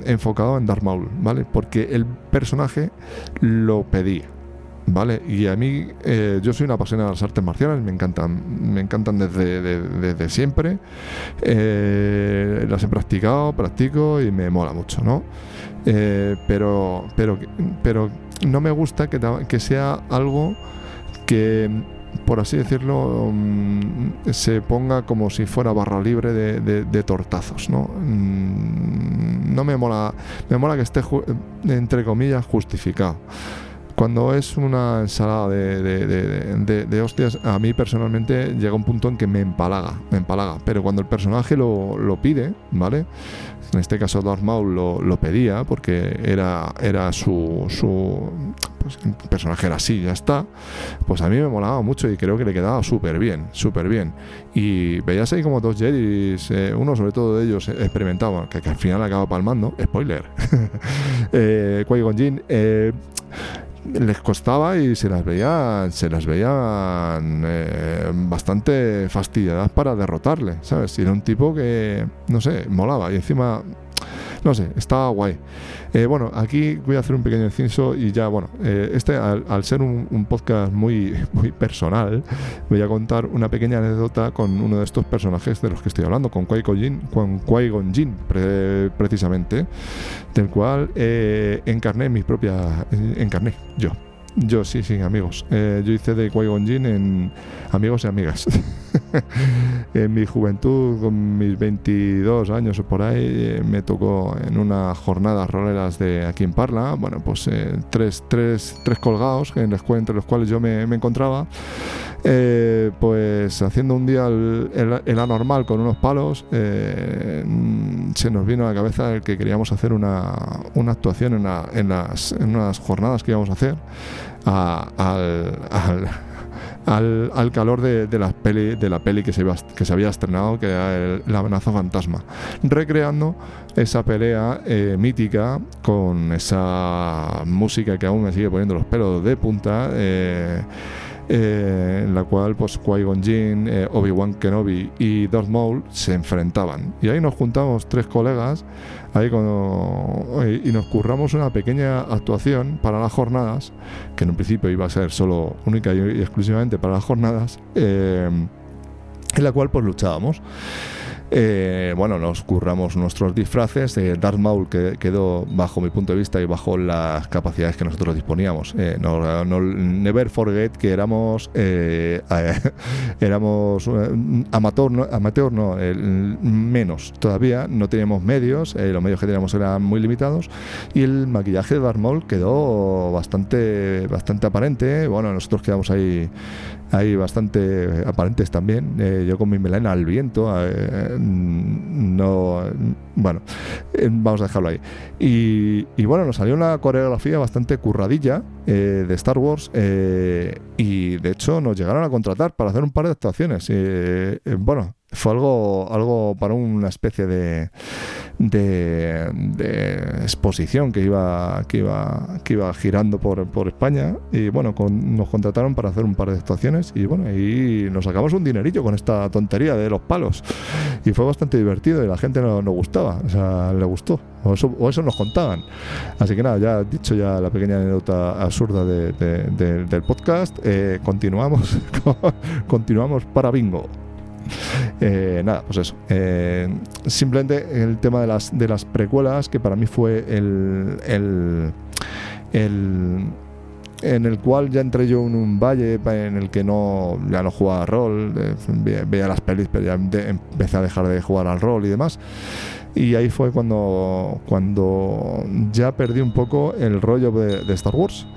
enfocado en Darth ¿vale? Porque el personaje lo pedía. ¿vale? Y a mí, eh, yo soy una apasionada de las artes marciales, me encantan, me encantan desde, desde siempre. Eh, las he practicado, practico y me mola mucho, ¿no? pero, pero, pero no me gusta que, sea algo que por así decirlo, mm, se ponga como si fuera barra libre de, tortazos, ¿no? Mm, no me mola, me mola que esté, entre comillas, justificado. Cuando es una ensalada de, de, hostias, a mí personalmente llega un punto en que me empalaga, me empalaga. Pero cuando el personaje lo, lo pide, ¿vale? En este caso Darth Maul lo, pedía porque era, era su, su pues, personaje era así, ya está, pues a mí me molaba mucho y creo que le quedaba súper bien, súper bien. Y veías ahí como dos Jedi, eh, uno sobre todo de ellos experimentaba, que, al final acaba palmando, spoiler, eh, Jinn, eh, les costaba y se las veían, se las veían eh, bastante fastidiadas para derrotarle, ¿sabes? Era un tipo que, no sé, molaba y encima no sé, estaba guay. Eh, bueno, aquí voy a hacer un pequeño inciso y ya, bueno, eh, este al, ser un, podcast muy, muy personal, voy a contar una pequeña anécdota con uno de estos personajes de los que estoy hablando, con Qui-Gon con Qui precisamente, del cual eh, encarné mi propia... encarné yo. Yo, sí, sí, amigos. yo hice de Qui-Gon en Amigos y Amigas. en mi juventud, con mis 22 años o por ahí, eh, me tocó en unas jornadas roleras de aquí en Parla, bueno, pues eh, tres, tres, tres colgados en los, entre los cuales yo me, encontraba, eh, pues haciendo un día el, anormal con unos palos, se nos vino a la cabeza el que queríamos hacer una, una actuación en, en, las, en unas jornadas que íbamos a hacer al al, al calor de, de, la peli, de la peli que se, que se había estrenado, que era La amenaza fantasma, recreando esa pelea eh, mítica con esa música que aún me sigue poniendo los pelos de punta. Eh, eh, en la cual pues Qui-Gon Jinn, eh, Obi-Wan Kenobi y Darth Maul se enfrentaban. Y ahí nos juntamos tres colegas ahí y nos curramos una pequeña actuación para las jornadas, que en un principio iba a ser solo única y exclusivamente para las jornadas, eh, en la cual pues luchábamos. Eh, bueno, nos curramos nuestros disfraces. Eh, Darth Maul que quedó bajo mi punto de vista y bajo las capacidades que nosotros disponíamos. Eh, no, never forget que éramos éramos amateur, no, amateur no menos todavía. No teníamos medios, los medios que teníamos eran muy limitados y el maquillaje de Darth Maul quedó bastante bastante aparente. Bueno, nosotros quedamos ahí ahí bastante aparentes también. yo con mi melena al viento, no, bueno, eh, vamos a dejarlo ahí. Y, bueno, nos salió una coreografía bastante curradilla eh, de Star Wars eh, y de hecho nos llegaron a contratar para hacer un par de actuaciones. bueno, fue algo, algo para una especie de, de, exposición que iba, que iba, que iba girando por, por España. Y bueno, nos contrataron para hacer un par de actuaciones y bueno, y nos sacamos un dinerillo con esta tontería de los palos. Y fue bastante divertido y la gente nos, nos gustaba, o sea, le gustó. O eso, nos contaban. Así que nada, ya dicho ya la pequeña anécdota absurda del podcast, eh, continuamos, continuamos para bingo. Eh, nada, pues eso. Eh, simplemente el tema de las, de las precuelas, que para mí fue el, el, en el cual ya entré yo en un valle en el que no ya no jugaba rol, veía las pelis, pero ya empecé a dejar de jugar al rol y demás. Y ahí fue cuando, cuando ya perdí un poco el rollo de Star Wars.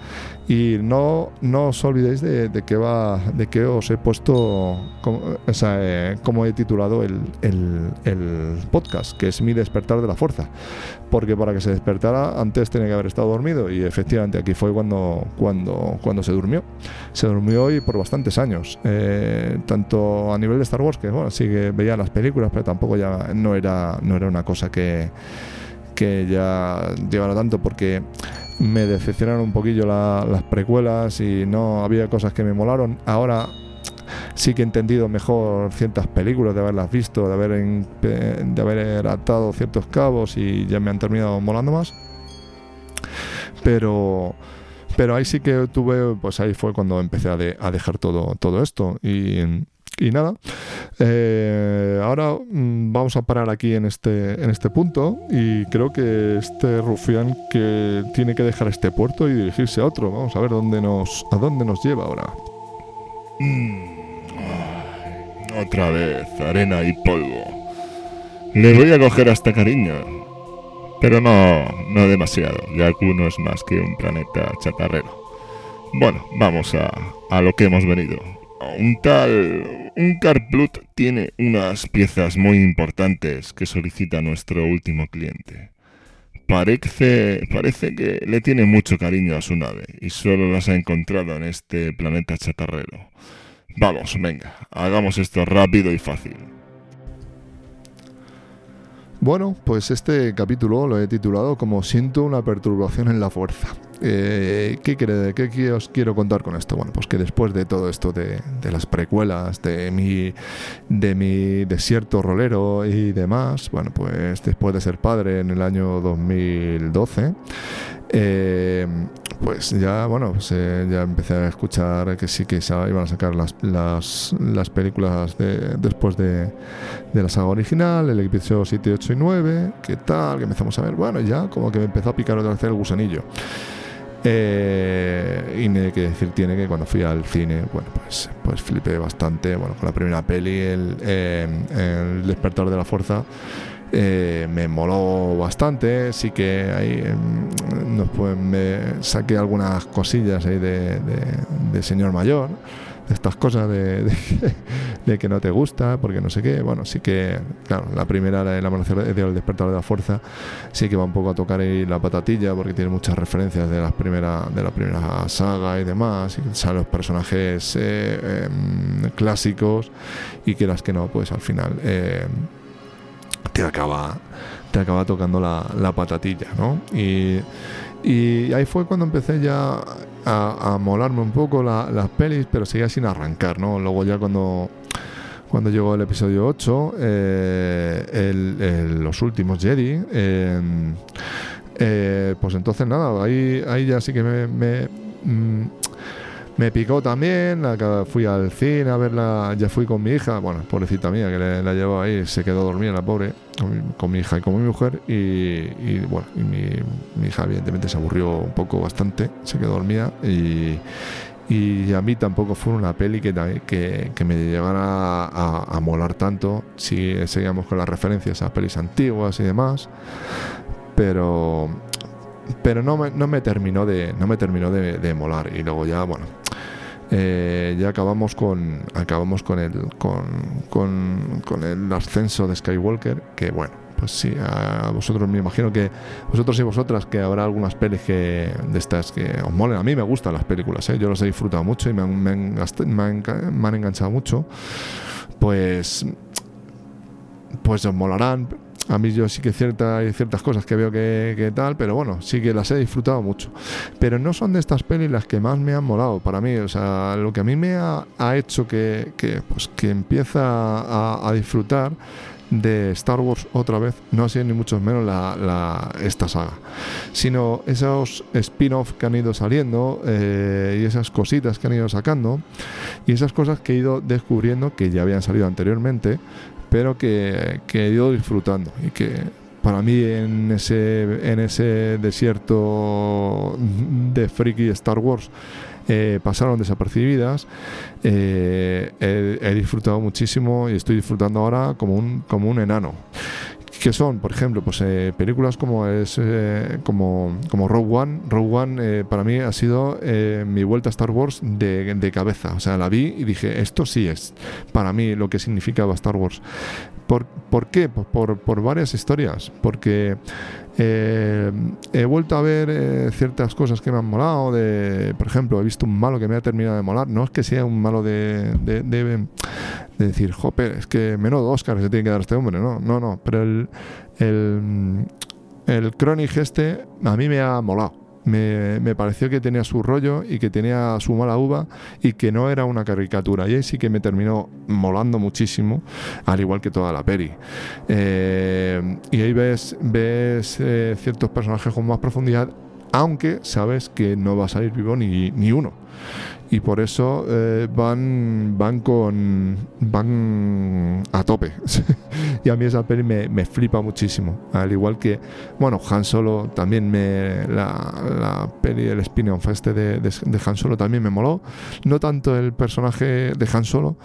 Y no, no os olvidéis de, de qué va, de qué os he puesto, como, o sea, eh, he titulado el, el, el, podcast, que es mi despertar de la fuerza. Porque para que se despertara antes tenía que haber estado dormido y efectivamente aquí fue cuando, cuando, cuando se durmió. Se durmió y por bastantes años. Eh, tanto a nivel de Star Wars, que bueno, sí que veía las películas, pero tampoco ya no era, no era una cosa que, que ya llevara tanto porque me decepcionaron un poquillo las precuelas y no había cosas que me molaron. Ahora sí que he entendido mejor ciertas películas, de haberlas visto, de haber, de haber atado ciertos cabos y ya me han terminado molando más. Pero, pero ahí sí que tuve, pues ahí fue cuando empecé a, a dejar todo, todo esto. Y, y nada, eh, ahora mm, vamos a parar aquí en este, en este punto y creo que este rufián que tiene que dejar este puerto y dirigirse a otro. Vamos a ver dónde nos, a dónde nos lleva ahora. Mm. otra vez, arena y polvo. Le voy a coger hasta cariño. Pero no, no demasiado, ya que uno es más que un planeta chatarrero. Bueno, vamos a, a lo que hemos venido. Un tal un Carplut tiene unas piezas muy importantes que solicita nuestro último cliente. Parece, parece que le tiene mucho cariño a su nave y solo las ha encontrado en este planeta chatarrero. Vamos, venga, hagamos esto rápido y fácil. Bueno, pues este capítulo lo he titulado como Siento una perturbación en la fuerza. Eh, ¿qué, ¿Qué os quiero contar con esto? Bueno, pues que después de todo esto de, las precuelas, de mi, de mi desierto rolero y demás, bueno, pues después de ser padre en el año 2012, eh, pues ya, bueno, pues, eh, ya empecé a escuchar que sí que iban a sacar las, las, las películas de, después de, de, la saga original, el episodio 7, 8 y 9, qué tal, que empezamos a ver, bueno, ya como que me empezó a picar otra vez el gusanillo. Eh, y ni que decir tiene que cuando fui al cine, bueno, pues, pues flipé bastante. Bueno, con la primera peli, el, eh, el despertar de la fuerza. Eh, me moló bastante, sí que ahí em, pues, me saqué algunas cosillas ahí de, de señor mayor, estas cosas de, de, que no te gusta, porque no sé qué. Bueno, sí que, claro, la primera, el amanecer del despertar de la fuerza, sí que va un poco a tocar ahí la patatilla, porque tiene muchas referencias de, las primera, de la primera saga y demás, y salen los personajes eh, em, clásicos, y que las que no, pues al final eh, te acaba te acaba tocando la, la patatilla, ¿no? Y, y ahí fue cuando empecé ya a, molarme un poco las pelis, pero seguía sin arrancar, ¿no? Luego ya cuando, cuando llegó el episodio 8, eh, los últimos Jedi, em, eh, pues entonces nada, ahí, ahí ya sí que me, mm, me picó también, fui al cine a verla, ya fui con mi hija, bueno, pobrecita mía, que la llevó ahí, se quedó dormida la pobre, con mi, hija y con mi mujer, y, bueno, y mi, hija evidentemente se aburrió un poco bastante, se quedó dormida, y, a mí tampoco fue una peli que, que, me llevara a, molar tanto, si seguíamos con las referencias a pelis antiguas y demás, pero pero no me, no me terminó de no me terminó de molar y luego ya bueno eh, ya acabamos con acabamos con el con, con, el ascenso de Skywalker que bueno pues sí a vosotros me imagino que vosotros y vosotras que habrá algunas pelis que de estas que os molen a mí me gustan las películas ¿eh? yo las he disfrutado mucho y me han, me me han enganchado mucho pues pues os molarán a mí yo sí que cierta, hay ciertas cosas que veo que, tal, pero bueno, sí que las he disfrutado mucho. Pero no son de estas pelis las que más me han molado para mí. O sea, lo que a mí me ha, hecho que, que, pues, que empieza a, disfrutar de Star Wars otra vez no ha sido ni mucho menos la, esta saga, sino esos spin-off que han ido saliendo eh, y esas cositas que han ido sacando y esas cosas que he ido descubriendo que ya habían salido anteriormente, pero que, he ido disfrutando y que para mí en ese, en ese desierto de freaky Star Wars eh, pasaron desapercibidas. Eh, he, disfrutado muchísimo y estoy disfrutando ahora como un, como un enano que son, por ejemplo, pues eh, películas como es eh, como, como Rogue One. Rogue One eh, para mí ha sido mi vuelta a Star Wars de, de, cabeza. O sea, la vi y dije, esto sí es para mí lo que significaba Star Wars. ¿Por, ¿por qué? Pues por, por varias historias. Porque he vuelto a ver ciertas cosas que me han molado. De, por ejemplo, he visto un malo que me ha terminado de molar. No es que sea un malo de, de, decir, joder, es que menos Oscar se tiene que dar este hombre. No, no, no. Pero el, el, el este a mí me ha molado me, pareció que tenía su rollo y que tenía su mala uva y que no era una caricatura. Y ahí sí que me terminó molando muchísimo, al igual que toda la peri. Eh, y ahí ves, ves eh, ciertos personajes con más profundidad, aunque sabes que no va a salir vivo ni, ni uno y por eso eh, van van con van a tope. Y a mí esa peli me, me, flipa muchísimo. Al igual que bueno Han Solo también me la, la peli el spin-off este de, de, de, Han Solo también me moló. No tanto el personaje de Han Solo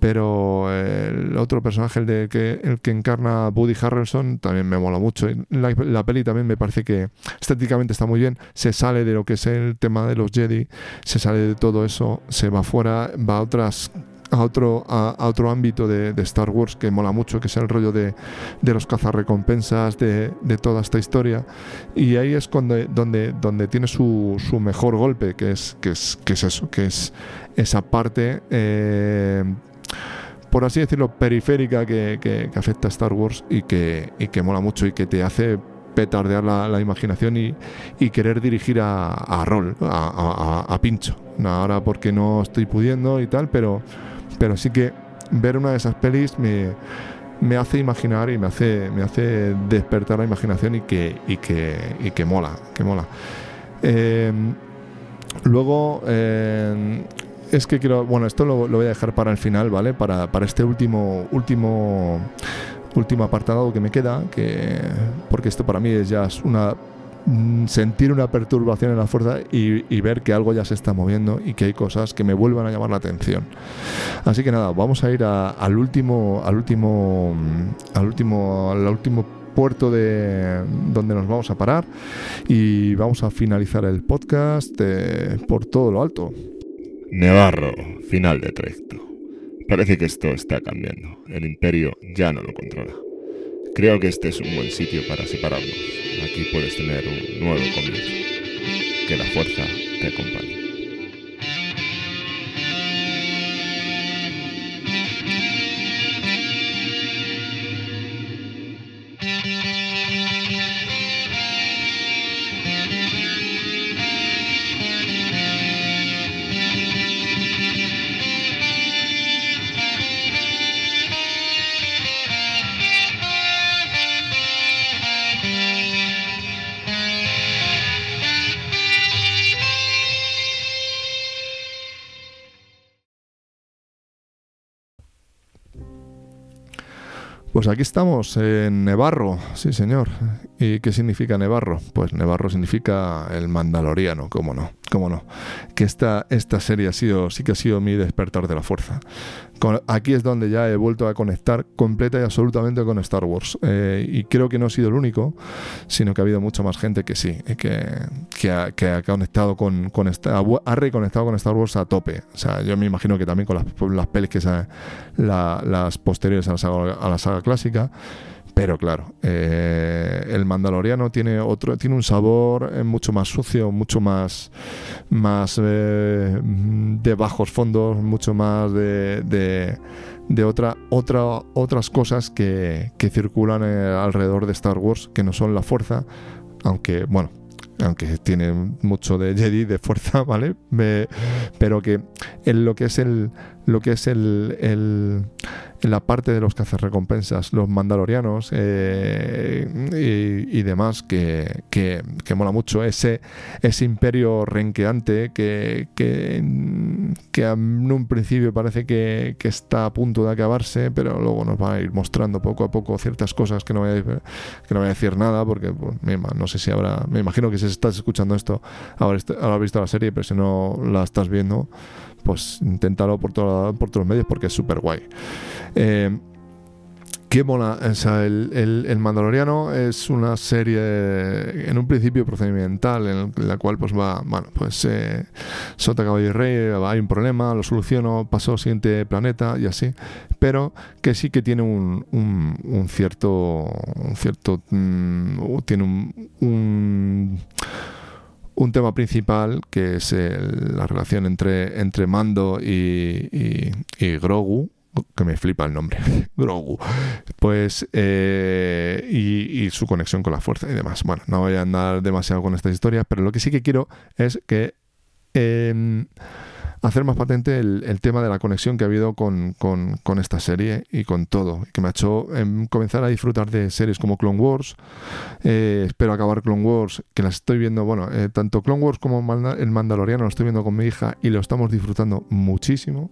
pero el otro personaje, el, de que, el que encarna Buddy Harrelson, también me mola mucho. La, la, peli también me parece que estéticamente está muy bien, se sale de lo que es el tema de los Jedi, se sale de todo eso, se va fuera, va a otras a otro, a, otro ámbito de, Star Wars que mola mucho, que es el rollo de, de los cazarrecompensas, de, de toda esta historia. Y ahí es cuando, donde, donde tiene su, su mejor golpe, que es, que, es, que es eso, que es esa parte eh, por así decirlo, periférica que, afecta a Star Wars y que, que mola mucho y que te hace petardear la, imaginación y, querer dirigir a, a rol, a, pincho. ahora porque no estoy pudiendo y tal, pero, pero sí que ver una de esas pelis me, me hace imaginar y me hace, me hace despertar la imaginación y que, y que, y que mola, que mola. Eh, luego, eh, es que quiero, bueno, esto lo, voy a dejar para el final, ¿vale? Para, para este último, último, último apartado que me queda, que, porque esto para mí es ya una mm, sentir una perturbación en la fuerza y, ver que algo ya se está moviendo y que hay cosas que me vuelvan a llamar la atención. Así que nada, vamos a ir al último, al último, mm, al último, al último puerto de donde nos vamos a parar y vamos a finalizar el podcast eh, por todo lo alto. Nevarro, final de trayecto. Parece que esto está cambiando. El imperio ya no lo controla. Creo que este es un buen sitio para separarnos. Aquí puedes tener un nuevo comienzo. Que la fuerza te acompañe. Pues aquí estamos en Nevarro, sí señor. ¿Y qué significa Nevarro? Pues Nevarro significa el mandaloriano, cómo no, cómo no. Que esta, esta serie ha sido, sí que ha sido mi despertar de la fuerza aquí es donde ya he vuelto a conectar completa y absolutamente con Star Wars. Eh, y creo que no he sido el único, sino que ha habido mucha más gente que sí, que, que, ha, que ha, conectado con, con ha reconectado con Star Wars a tope. O sea, yo me imagino que también con las, las pelis que son las posteriores a la saga, a la saga clásica. Pero claro, eh, el Mandaloriano tiene otro, tiene un sabor eh, mucho más sucio, mucho más, más eh, de bajos fondos, mucho más de, de, otra, otra, otras cosas que, que circulan alrededor de Star Wars, que no son la fuerza, aunque bueno, aunque tiene mucho de Jedi, de fuerza, ¿vale? pero que en lo que es el lo que es el, el la parte de los cazarrecompensas, los mandalorianos eh, y, demás, que, que, mola mucho. Ese, ese imperio renqueante que, que, que en un principio parece que, está a punto de acabarse, pero luego nos va a ir mostrando poco a poco ciertas cosas que no voy a, que no voy a decir nada, porque pues, no sé si habrá. Me imagino que si estás escuchando esto, habrás visto la serie, pero si no la estás viendo pues inténtalo por, por todos los medios porque es súper guay. Eh, qué mola, el, el, Mandaloriano es una serie en un principio procedimental en la cual pues va, bueno, pues eh, Sota Caballo y Rey, hay un problema, lo soluciono, paso al siguiente planeta y así, pero que sí que tiene un, un, cierto, un cierto, mm, tiene un tema principal que es la relación entre, entre Mando y, y, Grogu, que me flipa el nombre, Grogu, pues, eh, y, su conexión con la fuerza y demás. Bueno, no voy a andar demasiado con estas historias, pero lo que sí que quiero es que em, hacer más patente el, tema de la conexión que ha habido con, esta serie y con todo, que me ha hecho em, comenzar a disfrutar de series como Clone Wars. Eh, espero acabar Clone Wars, que las estoy viendo, bueno, eh, tanto Clone Wars como el Mandaloriano lo estoy viendo con mi hija y lo estamos disfrutando muchísimo.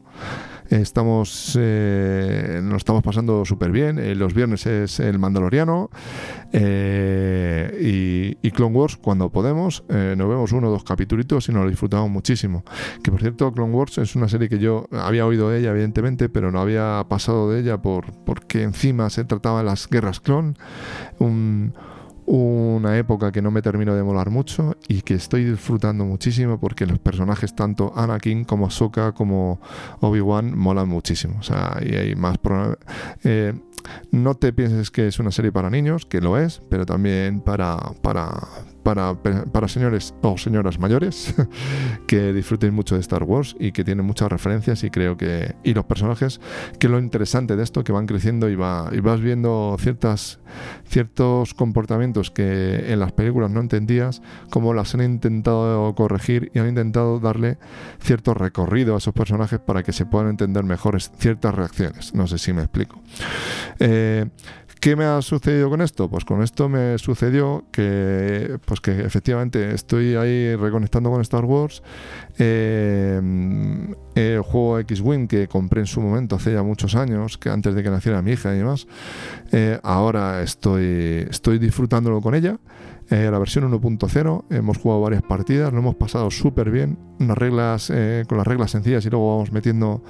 Estamos, eh, nos estamos pasando súper bien. los viernes es el Mandaloriano y, y, Clone Wars cuando podemos. nos vemos uno o dos capítulos y nos lo disfrutamos muchísimo. Que por cierto, Clone Wars es una serie que yo había oído de ella, evidentemente, pero no había pasado de ella por, porque encima se trataba de las guerras clon. Una época que no me termino de molar mucho y que estoy disfrutando muchísimo porque los personajes, tanto Anakin como Ahsoka como Obi-Wan, molan muchísimo. O sea, y hay más. Eh, no te pienses que es una serie para niños, que lo es, pero también para, para, para, para señores o señoras mayores que disfruten mucho de Star Wars y que tienen muchas referencias y creo que y los personajes que lo interesante de esto que van creciendo y, va, y vas viendo ciertas ciertos comportamientos que en las películas no entendías como las han intentado corregir y han intentado darle cierto recorrido a esos personajes para que se puedan entender mejores ciertas reacciones. No sé si me explico. Eh, ¿Qué me ha sucedido con esto? Pues con esto me sucedió que, pues que efectivamente estoy ahí reconectando con Star Wars. Eh, el juego X-Wing que compré en su momento hace ya muchos años, que antes de que naciera mi hija y demás, eh, ahora estoy, estoy disfrutándolo con ella. eh, la versión 1.0. Hemos jugado varias partidas, lo hemos pasado súper bien, unas reglas eh, con las reglas sencillas y luego vamos metiendo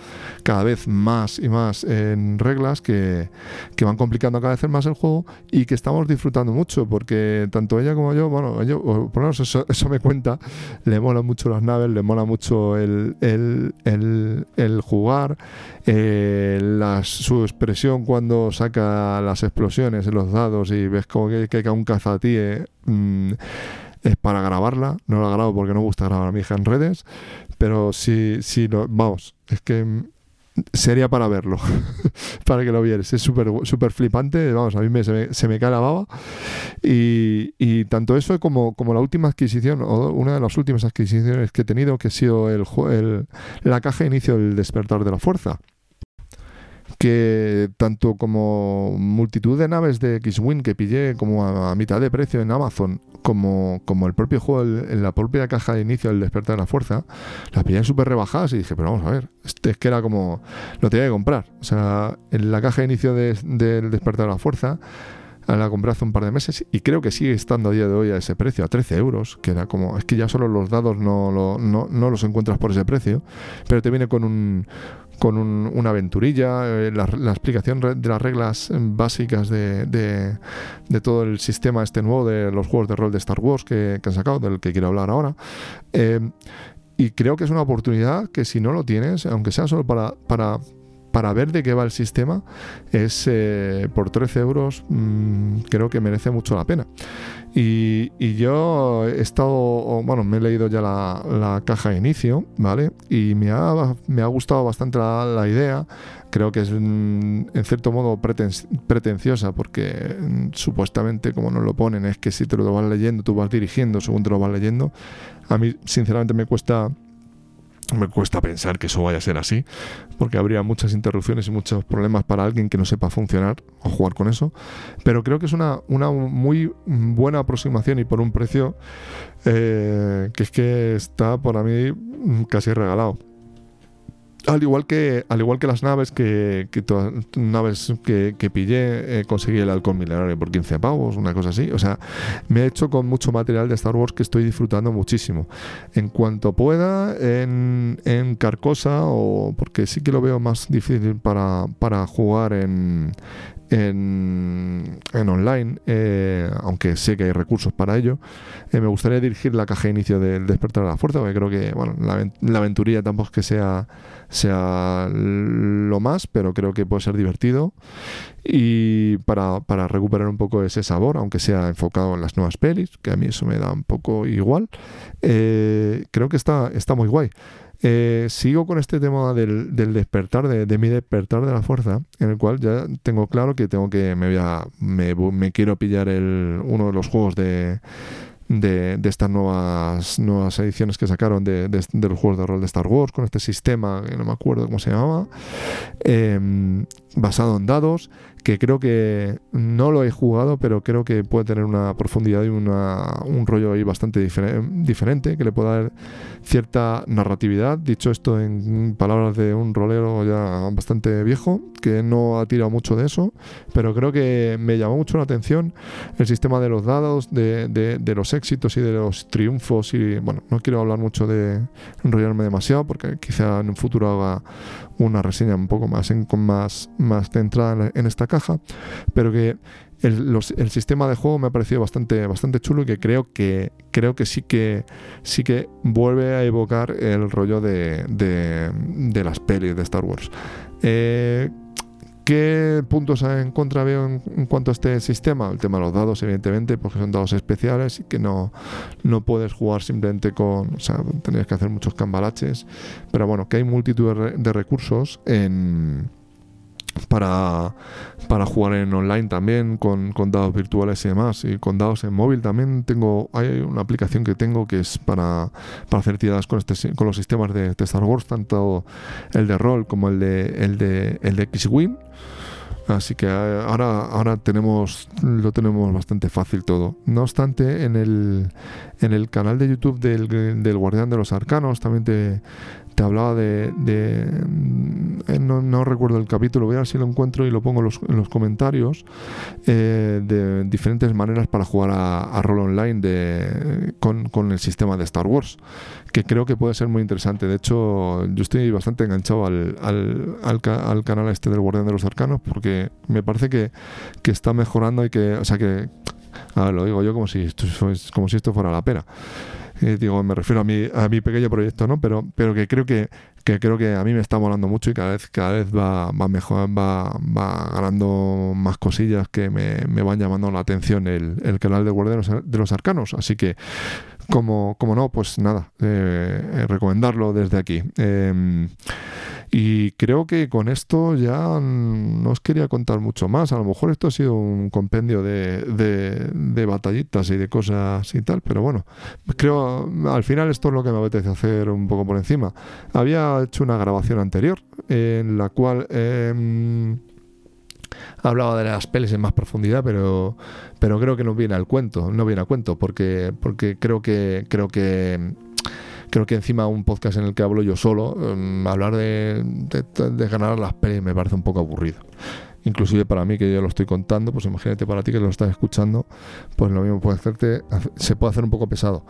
cada vez más y más en reglas que, que, van complicando cada vez más el juego y que estamos disfrutando mucho porque tanto ella como yo, bueno, yo, por lo menos eso, eso me cuenta, le mola mucho las naves, le mola mucho el, el, el, el jugar, eh, su expresión cuando saca las explosiones en los dados y ves como que, que, un cazatíe mm, es para grabarla. No la grabo porque no gusta grabar a mi hija en redes, pero sí, sí, lo, vamos, es que mm, sería para verlo, para que lo vieres. Es súper super flipante, vamos, a mí me, se, me, se, me, cae la baba. Y, y, tanto eso como, como la última adquisición, o una de las últimas adquisiciones que he tenido, que ha sido el, el, la caja de inicio del despertar de la fuerza que tanto como multitud de naves de X-Wing que pillé como a, mitad de precio en Amazon, como, como el propio juego, el, en la propia caja de inicio del Despertar de la Fuerza, las pillé súper rebajadas y dije, pero vamos a ver, este es que era como, lo tenía que comprar. O sea, en la caja de inicio del de, de Despertar de la Fuerza, la compré hace un par de meses y creo que sigue estando a día de hoy a ese precio, a 13 euros, que era como, es que ya solo los dados no, lo, no, no los encuentras por ese precio, pero te viene con un con un, una aventurilla, eh, la, explicación de las reglas básicas de, de, de, todo el sistema este nuevo de los juegos de rol de Star Wars que, que han sacado, del que quiero hablar ahora. Eh, y creo que es una oportunidad que si no lo tienes, aunque sea solo para, para, para ver de qué va el sistema, es eh, por 13 euros, mmm, creo que merece mucho la pena. Y, yo he estado, bueno, me he leído ya la, la, caja de inicio, ¿vale? Y me ha, me ha gustado bastante la, idea. Creo que es en cierto modo preten, pretenciosa porque mm, supuestamente como nos lo ponen es que si te lo vas leyendo, tú vas dirigiendo según te lo vas leyendo. A mí sinceramente me cuesta me cuesta pensar que eso vaya a ser así, porque habría muchas interrupciones y muchos problemas para alguien que no sepa funcionar o jugar con eso. Pero creo que es una, muy buena aproximación y por un precio eh, que es que está para mí casi regalado. Al igual que, al igual que las naves que, que naves que, que pillé, eh, conseguí el halcón milenario por 15 pavos, una cosa así. O sea, me he hecho con mucho material de Star Wars que estoy disfrutando muchísimo. En cuanto pueda, en, en Carcosa, o porque sí que lo veo más difícil para, para jugar en, en, en online, eh, aunque sé que hay recursos para ello. Eh, me gustaría dirigir la caja de inicio del Despertar de la Fuerza, porque creo que bueno, la, la, aventurilla tampoco es que sea, sea lo más, pero creo que puede ser divertido. Y para, para recuperar un poco ese sabor, aunque sea enfocado en las nuevas pelis, que a mí eso me da un poco igual, eh, creo que está, está muy guay. Eh, sigo con este tema del, despertar, de, de, mi despertar de la fuerza, en el cual ya tengo claro que tengo que, me voy a, me, me quiero pillar el, uno de los juegos de, de, de, estas nuevas, nuevas ediciones que sacaron de, de, de, los juegos de rol de Star Wars, con este sistema, que no me acuerdo cómo se llamaba, eh, basado en dados, que creo que no lo he jugado, pero creo que puede tener una profundidad y una, un rollo ahí bastante difer diferente, que le pueda dar cierta narratividad. Dicho esto en palabras de un rolero ya bastante viejo, que no ha tirado mucho de eso, pero creo que me llamó mucho la atención el sistema de los dados, de, de, de los éxitos y de los triunfos. Y bueno, no quiero hablar mucho de enrollarme demasiado, porque quizá en un futuro haga una reseña un poco más, en, más, más centrada en, en esta caja, pero que el, los, el, sistema de juego me ha parecido bastante, bastante chulo y que creo que creo que sí que sí que vuelve a evocar el rollo de, de, de las pelis de Star Wars. Eh, ¿Qué puntos en contra veo en, cuanto a este sistema? El tema de los dados, evidentemente, porque son dados especiales y que no, no puedes jugar simplemente con. O sea, tendrías que hacer muchos cambalaches. Pero bueno, que hay multitud de, de recursos en para, para jugar en online también con, con, dados virtuales y demás y con dados en móvil también tengo hay una aplicación que tengo que es para, para hacer tiradas con, este, con los sistemas de, de, Star Wars tanto el de rol como el de el de, el de X-Wing Así que ahora, ahora tenemos, lo tenemos bastante fácil todo. No obstante, en el, en el canal de YouTube del, del Guardián de los Arcanos también te, te hablaba de, eh, no, recuerdo el capítulo, voy a ver si lo encuentro y lo pongo en los, comentarios, eh, de diferentes maneras para jugar a, rol online de, con, el sistema de Star Wars, que creo que puede ser muy interesante. De hecho, yo estoy bastante enganchado al, al, canal este del Guardián de los Arcanos, porque me parece que, que está mejorando y que, o sea que, a ver, lo digo yo como si, como si esto fuera la pera. Eh, digo, me refiero a mi, a mi pequeño proyecto, ¿no? Pero, pero que creo que, que creo que a mí me está molando mucho y cada vez, cada vez va, va mejor, va, va ganando más cosillas que me, me van llamando la atención el, el canal de Guardianes de los Arcanos. Así que, como, como no, pues nada, eh, eh, recomendarlo desde aquí. Em, y creo que con esto ya no os quería contar mucho más. A lo mejor esto ha sido un compendio de, de, batallitas y de cosas y tal, pero bueno, creo al final esto es lo que me apetece hacer un poco por encima. Había hecho una grabación anterior en la cual... Eh, hablaba de las pelis en más profundidad, pero, pero creo que no viene al cuento, no viene a cuento, porque, porque creo que creo que creo que encima un podcast en el que hablo yo solo, em, hablar de, ganar las pelis me parece un poco aburrido. Inclusive para mí que yo lo estoy contando, pues imagínate para ti que lo estás escuchando, pues lo mismo puede hacerte, se puede hacer un poco pesado.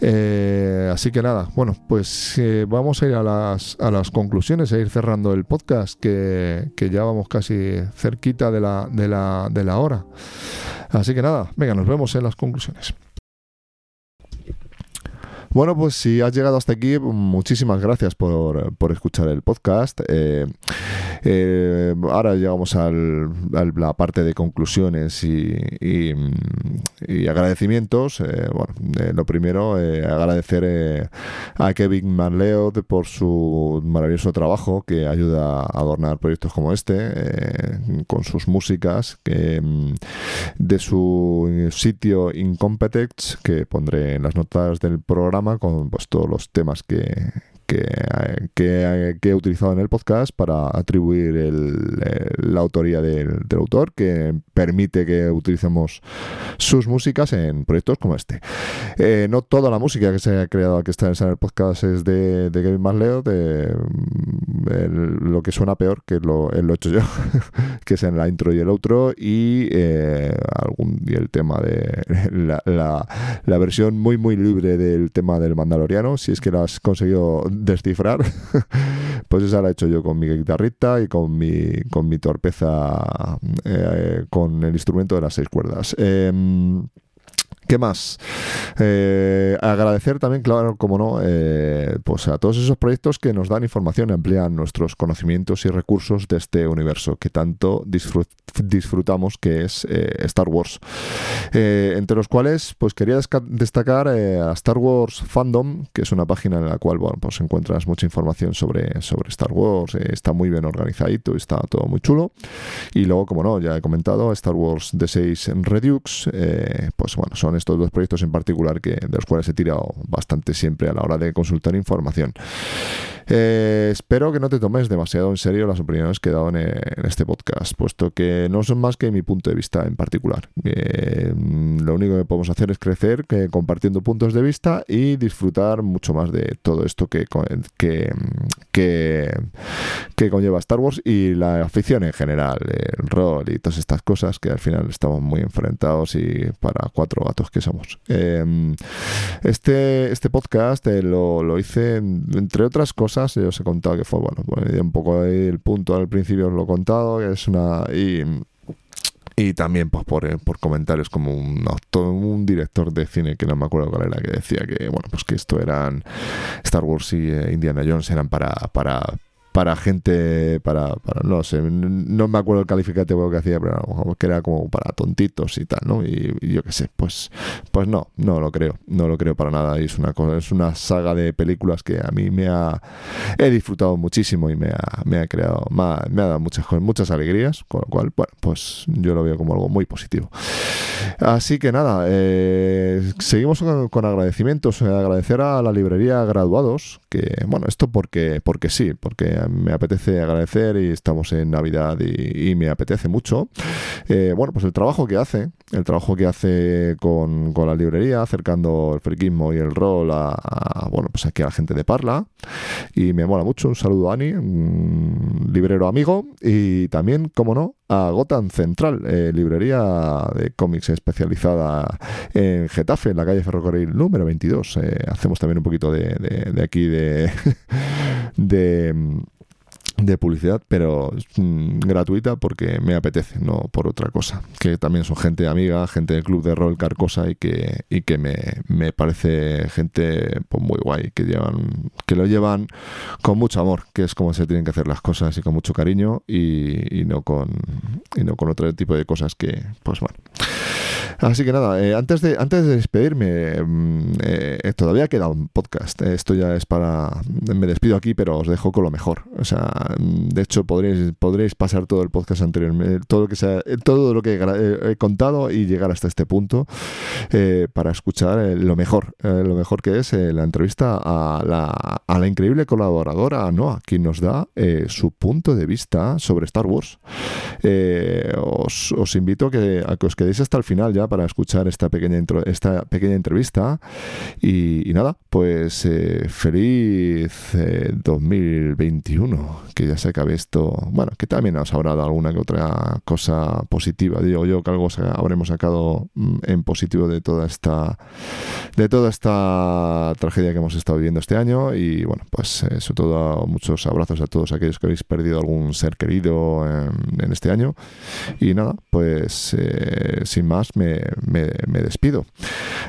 Eh, así que nada, bueno, pues eh, vamos a ir a las, conclusiones, a ir cerrando el podcast, que, ya vamos casi cerquita de la hora. Así que nada, venga, nos vemos en las conclusiones. Bueno, pues si has llegado hasta aquí, muchísimas gracias por, escuchar el podcast. Eh, eh, ahora llegamos a la parte de conclusiones y, agradecimientos. Eh, bueno, lo primero, agradecer a Kevin Manleo por su maravilloso trabajo que ayuda a adornar proyectos como este con sus músicas que, mm, de su sitio Incompetex que pondré en las notas del programa con pues, todos los temas que, que, he utilizado en el podcast para atribuir la autoría del, autor, que permite que utilicemos sus músicas en proyectos como este. Eh, no toda la música que se ha creado que está en el podcast es de, de Kevin Marleo, de, lo que suena peor, que lo, lo he hecho yo, que es en la intro y el outro, y, eh, algún, y el tema de la, la, la versión muy, muy libre del tema del Mandaloriano, si es que lo has conseguido descifrar, pues esa la he hecho yo con mi guitarrita y con mi, con mi torpeza eh, el instrumento de las seis cuerdas. Em, ¿Qué más? Eh, agradecer también, claro, como no, eh, pues a todos esos proyectos que nos dan información y nuestros conocimientos y recursos de este universo que tanto disfrutamos, que es eh, Star Wars. entre los cuales, pues quería destacar a Star Wars Fandom, que es una página en la cual, bueno, pues encuentras mucha información sobre, sobre Star Wars, está muy bien organizadito, está todo muy chulo. Y luego, como no, ya he comentado, Star Wars D6 Redux, pues bueno, son estos dos proyectos en particular que, de los cuales he tirado bastante siempre a la hora de consultar información. Eh, espero que no te tomes demasiado en serio las opiniones que he dado en, este podcast, puesto que no son más que mi punto de vista en particular. Eh, lo único que podemos hacer es crecer que, compartiendo puntos de vista y disfrutar mucho más de todo esto que, que, que, conlleva Star Wars y la afición en general, el rol y todas estas cosas que al final estamos muy enfrentados y para cuatro gatos que somos. Eh, este, este podcast lo, lo hice, entre otras cosas, yo os he contado que fue, bueno, un poco el punto al principio os lo he contado, que es una... Y, y también pues por, eh, por comentarios como un, un director de cine que no me acuerdo cuál era que decía que bueno pues que esto eran Star Wars y eh, Indiana Jones eran para para para gente, para, para, no sé, no me acuerdo el calificativo que hacía, pero que era como para tontitos y tal, ¿no? Y, yo qué sé, pues, pues no, no lo creo, no lo creo para nada. Y es una cosa, es una saga de películas que a mí me ha, he disfrutado muchísimo y me ha, me ha creado, me ha, dado muchas, muchas alegrías, con lo cual, bueno, pues yo lo veo como algo muy positivo. Así que nada, eh, seguimos con, agradecimientos, agradecer a la librería Graduados, que, bueno, esto porque, porque sí, porque me apetece agradecer y estamos en Navidad y, me apetece mucho. Eh, bueno, pues el trabajo que hace, el trabajo que hace con, la librería, acercando el friquismo y el rol a, bueno, pues aquí a la gente de Parla. Y me mola mucho. Un saludo a Ani, librero amigo. Y también, como no, a Gotham Central, eh, librería de cómics especializada en Getafe, en la calle Ferrocarril número 22. Eh, hacemos también un poquito de, de aquí de de publicidad, pero mm, gratuita porque me apetece, no por otra cosa. Que también son gente amiga, gente del club de rol Carcosa y que, y que me, me parece gente pues, muy guay, que llevan, que lo llevan con mucho amor, que es como se tienen que hacer las cosas y con mucho cariño y, y no con y no con otro tipo de cosas que, pues bueno. Así que nada, eh, antes, de, antes de despedirme, mm, eh, todavía queda un podcast. esto ya es para. Me despido aquí, pero os dejo con lo mejor. O sea, de hecho, podréis, podréis pasar todo el podcast anteriormente, todo lo que, sea, eh, todo lo que he contado y llegar hasta este punto para escuchar lo mejor. lo mejor que es la entrevista a la, a la increíble colaboradora Noah, quien nos da su punto de vista sobre Star Wars. os, os invito que, a que os quedéis hasta el final ya para escuchar esta pequeña, esta pequeña entrevista. Y, nada, pues eh, feliz 2021, eh, que ya se acabe esto. Bueno, que también os habrá dado alguna que otra cosa positiva. Digo yo que algo habremos sacado mm, en positivo de toda esta de toda esta tragedia que hemos estado viviendo este año. Y bueno, pues eh, sobre todo muchos abrazos a todos aquellos que habéis perdido algún ser querido en, este año. Y nada, pues sin más, me me, despido.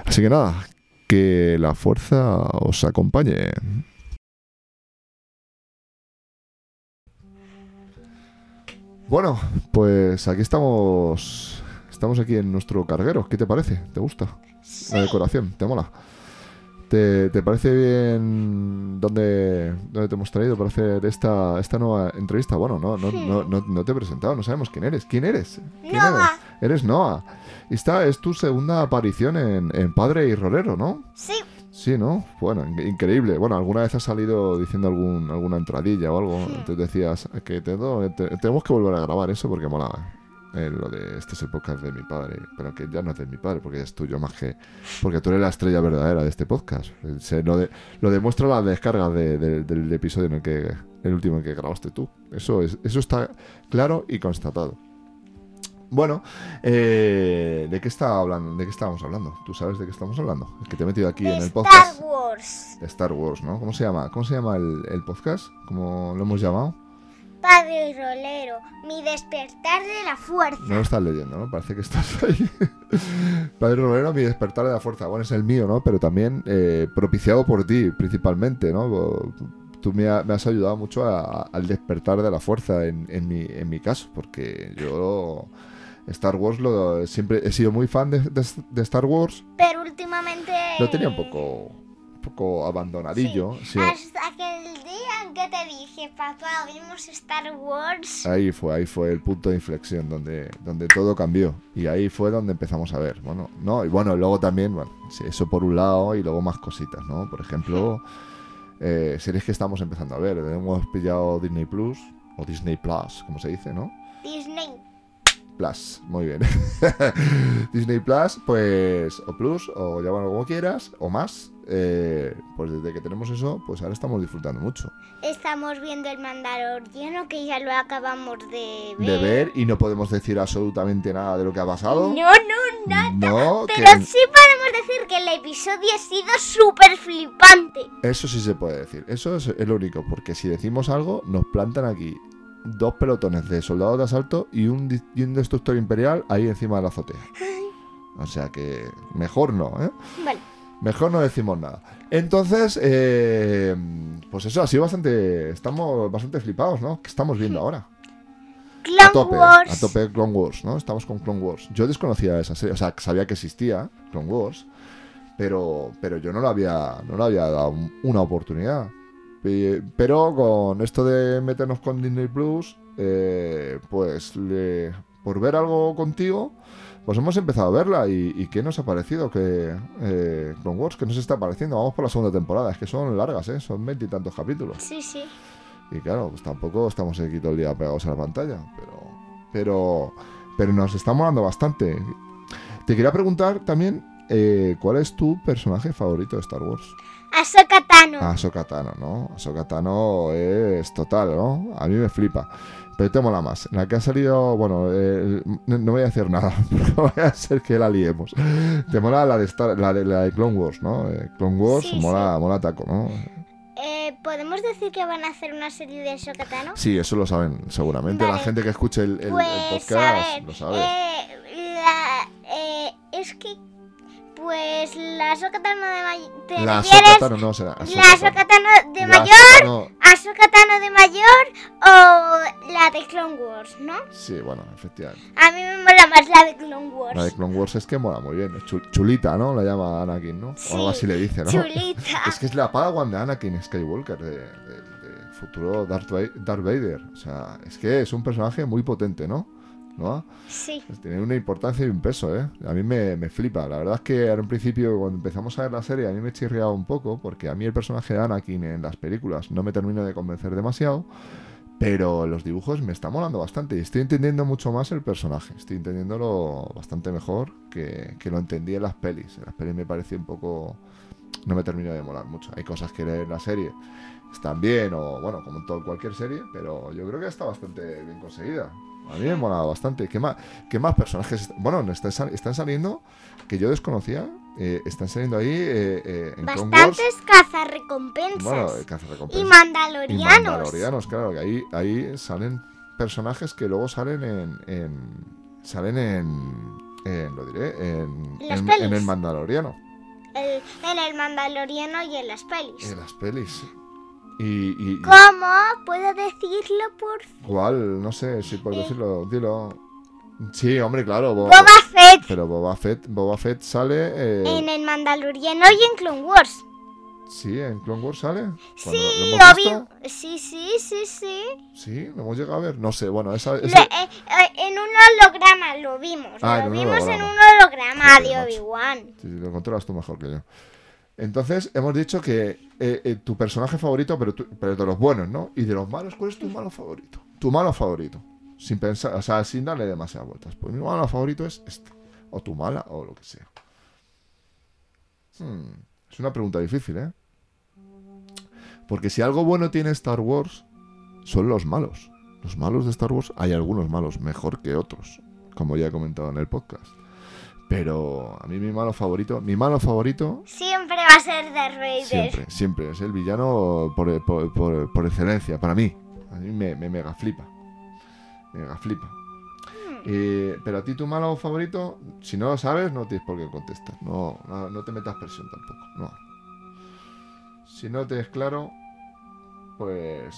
Así que nada, que la fuerza os acompañe. Bueno, pues aquí estamos. Estamos aquí en nuestro carguero. ¿Qué te parece? ¿Te gusta? La decoración, ¿te mola? ¿Te, parece bien dónde, dónde, te hemos traído para hacer esta, esta nueva entrevista? Bueno, no, no, no, no, te he presentado, no sabemos quién eres. ¿Quién eres? ¿Quién Noah. Eres? eres Noah. Esta es tu segunda aparición en, Padre y Rolero, ¿no? Sí. Sí, ¿no? Bueno, increíble. Bueno, alguna vez has salido diciendo algún, alguna entradilla o algo. Entonces decías que tenemos que volver a grabar eso porque mola. Eh, lo de este es el podcast de mi padre, pero que ya no es de mi padre porque es tuyo más que. Porque tú eres la estrella verdadera de este podcast. Se, lo, de, lo demuestra la descarga del episodio en el que. El último en que grabaste tú. Eso, es, eso está claro y constatado. Bueno, eh, ¿de qué está hablando? ¿De qué estábamos hablando? ¿Tú sabes de qué estamos hablando? Es que te he metido aquí en el podcast. Star Wars. De Star Wars, ¿no? ¿Cómo se llama? ¿Cómo se llama el, podcast? ¿Cómo lo hemos llamado? Padre y Rolero, mi despertar de la fuerza. No lo estás leyendo, ¿no? Parece que estás ahí. Padre Rolero, mi despertar de la fuerza. Bueno, es el mío, ¿no? Pero también eh, propiciado por ti, principalmente, ¿no? Tú me, has ayudado mucho al despertar de la fuerza en, mi, en mi caso, porque yo Star Wars lo, siempre he sido muy fan de, Star Wars. Pero últimamente... Lo tenía un poco, un poco abandonadillo. Hasta que el día en que te dije, papá, vimos Star Wars. Ahí fue, ahí fue el punto de inflexión donde, donde todo cambió. Y ahí fue donde empezamos a ver. Bueno, no, y bueno, luego también, bueno, eso por un lado y luego más cositas, ¿no? Por ejemplo, eh, series que estamos empezando a ver. Hemos pillado Disney Plus, o Disney Plus, como se dice, ¿no? Disney Plus, muy bien. Disney Plus, pues, o Plus, o llámalo como quieras, o más. Eh, pues desde que tenemos eso, pues ahora estamos disfrutando mucho. Estamos viendo el Mandaloriano, que ya lo acabamos de ver. De ver, y no podemos decir absolutamente nada de lo que ha pasado. No, no, nada. No, Pero sí podemos decir que el episodio ha sido súper flipante. Eso sí se puede decir. Eso es lo único, porque si decimos algo, nos plantan aquí dos pelotones de soldados de asalto y un, destructor imperial ahí encima de la azotea. O sea que mejor no, ¿eh? Vale. Mejor no decimos nada. Entonces, eh, pues eso ha sido bastante. Estamos bastante flipados, ¿no? ¿Qué estamos viendo ahora? Clone a tope, Wars. A tope Clone Wars, ¿no? Estamos con Clone Wars. Yo desconocía esa serie, o sea, sabía que existía Clone Wars, pero, pero yo no le había, no le había dado una oportunidad. Pero con esto de meternos con Disney Plus, eh, pues por ver algo contigo, pues hemos empezado a verla. ¿Y, qué nos ha parecido? Que eh, Wars, que nos está pareciendo? Vamos por la segunda temporada, es que son largas, ¿eh? son veintitantos capítulos. Sí, sí. Y claro, pues tampoco estamos aquí todo el día pegados a la pantalla, pero, pero, pero nos está molando bastante. Te quería preguntar también, eh, ¿cuál es tu personaje favorito de Star Wars? Ahsoka Tano. Ahsoka Tano, ¿no? Ahsoka Tano es total, ¿no? A mí me flipa. Pero te mola más. La que ha salido, bueno, eh, no, no voy a decir nada, porque va a ser que la liemos. Te mola la de, Star, la de, la de Clone Wars, ¿no? Eh, Clone Wars Sí, mola, mola taco, ¿no? Eh, ¿Podemos decir que van a hacer una serie de Ahsoka Tano? Sí, eso lo saben seguramente. La Vale. gente que escuche el, el- el Pues, podcast a ver, lo sabe. eh, la- eh, es que, pues, la Ahsoka Tano de mayor... ¿Te la refieres? Ahsoka Tano no será. ¿La Ahsoka Tano de mayor? Ahsoka Tano- ¿Ahsoka Tano de mayor o la de Clone Wars, no? Sí, bueno, efectivamente. A mí me mola más la de Clone Wars. La de Clone Wars es que mola muy bien. Chulita, ¿no? La llama Anakin, ¿no? Sí, o algo así le dice, ¿no? Chulita. Es que es la Padawan de Anakin Skywalker, de, de- de futuro Darth Vader. O sea, es que es un personaje muy potente, ¿no? ¿No? Sí. Pues tiene una importancia y un peso, ¿eh? A mí me, me flipa. La verdad es que en un principio, cuando empezamos a ver la serie, a mí me chirriaba un poco, porque a mí el personaje de Anakin en las películas no me termina de convencer demasiado, pero los dibujos me está molando bastante y estoy entendiendo mucho más el personaje. Estoy entendiéndolo bastante mejor que, que lo entendí en las pelis. En las pelis me pareció un poco... No me termina de molar mucho. Hay cosas que en la serie están bien, o bueno, como en todo, cualquier serie, pero yo creo que está bastante bien conseguida. A mí me mola bastante. ¿Qué más, qué más personajes? Bueno, están, están saliendo que yo desconocía. eh, están saliendo ahí eh, eh, en. Bastantes cazarrecompensas. Bueno, eh, cazarrecompensas. y Y mandalorianos. mandalorianos, claro, que ahí, ahí salen personajes que luego salen en. en- salen en. en- lo diré, en, En el Mandaloriano, El- en el mandaloriano y en las pelis. en las pelis. Y, y- y- ¿Cómo? ¿Puedo decirlo por ¿Cuál? No sé si puedo decirlo, dilo. Sí, hombre, claro. Bo- Boba Fett? Pero Boba Fett, Boba Fett sale. eh, En el mandaloriano y en Clone Wars. Sí, en Clone Wars sale. Sí, visto. Sí, sí, sí, sí. Sí, lo hemos llegado a ver. No sé, bueno, esa. Lo- ese- eh, eh, en un holograma lo vimos. Ah, en lo vimos en holograma. un holograma Joder, de. Obi-Wan. Sí, sí, lo controlas tú mejor que yo. Entonces, hemos dicho que eh, eh, tu personaje favorito, pero, tú- pero de los buenos, ¿no? Y de los malos, ¿cuál es tu malo favorito? Tu malo favorito. Sin pensar, o sea, sin darle demasiadas vueltas. Pues mi malo favorito es este. O tu mala, o lo que sea. Hmm, Es una pregunta difícil, ¿eh? Porque si algo bueno tiene Star Wars, son los malos. Los malos de Star Wars, hay algunos malos mejor que otros, como ya he comentado en el podcast. Pero a mí mi malo favorito, mi malo favorito Siempre va a ser Darth Vader. siempre, siempre es el villano por, por- por- por excelencia, para mí. A mí me, me mega flipa. Mega flipa. Hmm. Eh, pero a ti tu malo favorito, si no lo sabes, no tienes por qué contestar. No, no, no te metas presión tampoco. No. Si no te es claro, pues...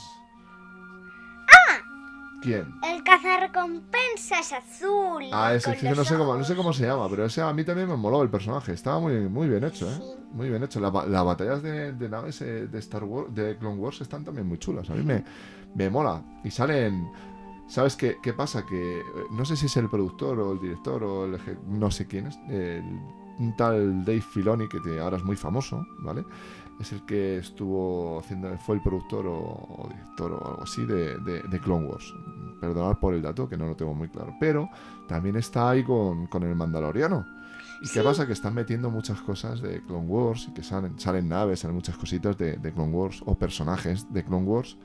¿Quién? El cazarrecompensas azul. Ah, ese con no sé, cómo, no sé cómo se llama, pero ese a mí también me moló el personaje. Estaba muy, muy bien hecho, ¿eh? Sí. Muy bien hecho. La las batallas de, de naves de Star Wars, de Clone Wars, están también muy chulas. A mí me, me mola. Y salen. ¿Sabes qué, qué pasa? Que eh, no sé si es el productor o el director o el eje- no sé quién es. el- un tal Dave Filoni, que te- ahora es muy famoso, ¿vale? Es el que estuvo haciendo, fue el productor o, o director o algo así de, de- de Clone Wars. Perdonad por el dato, que no lo tengo muy claro. Pero también está ahí con, con el Mandaloriano. ¿Y qué pasa? Que están metiendo muchas cosas de Clone Wars y que salen, salen naves, salen muchas cositas de, de Clone Wars o personajes de Clone Wars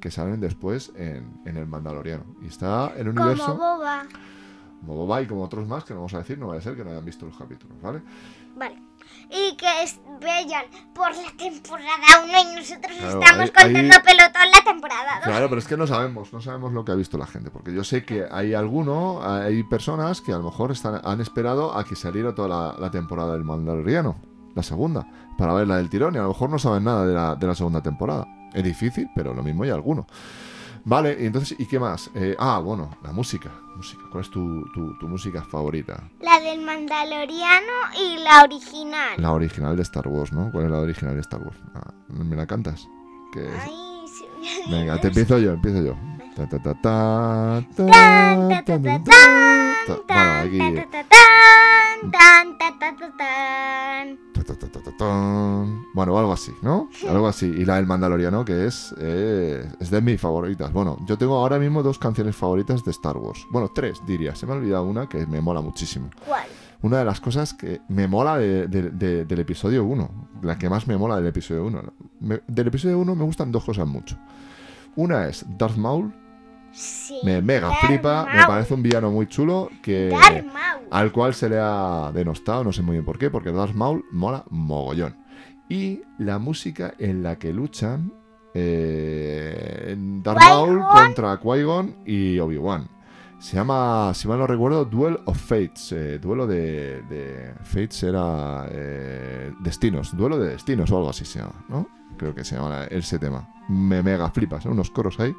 que salen después en, en el Mandaloriano. Y está el Como universo boba. como Boba y como otros más que no vamos a decir, no vaya a ser que no hayan visto los capítulos, ¿vale? Vale. Y que es- vayan por la temporada 1 y nosotros Claro, estamos ahí- contando ahí- pelotón la temporada 2. Claro, pero es que no sabemos, no sabemos lo que ha visto la gente, porque yo sé que hay alguno, hay personas que a lo mejor están, han esperado a que saliera toda la, la temporada del Mandaloriano, la segunda, para ver la del tirón, y a lo mejor no saben nada de la, de la segunda temporada. Es difícil, pero lo mismo hay alguno. Vale, y entonces, ¿y qué más? Eh, ah, bueno, la música, música. ¿Cuál es tu, tu- tu música favorita? La del Mandaloriano y la original. La original de Star Wars, ¿no? ¿Cuál es la original de Star Wars? Ah, ¿Me la cantas? Es- Ay, sí. Venga, te empiezo yo, empiezo yo. Ta, ta, ta, ta, ta, Tan, ta, ta, ta, ta, ta, ta. tan, Bueno, algo así, ¿no? Algo así. Y la del Mandaloriano, que es, eh, es de mis favoritas. Bueno, yo tengo ahora mismo dos canciones favoritas de Star Wars. Bueno, tres, diría. Se me ha olvidado una que me mola muchísimo. ¿Cuál? Una de las cosas que me mola de- de- de- del episodio 1. La que más me mola del episodio 1. Me- del episodio 1 me gustan dos cosas mucho. Una es Darth Maul. Sí. Me mega flipa. Me parece un villano muy chulo. Que, al cual se le ha denostado, no sé muy bien por qué, porque Darth Maul mola mogollón. Y la música en la que luchan eh, Darth Maul contra Qui-Gon y Obi-Wan. Se llama, si mal no recuerdo, Duel of Fates. eh, duelo de, de Fates era eh, Destinos. Duelo de Destinos o algo así se llama, ¿no? Creo que se llama ese tema. Me mega flipas, ¿eh? unos coros ahí.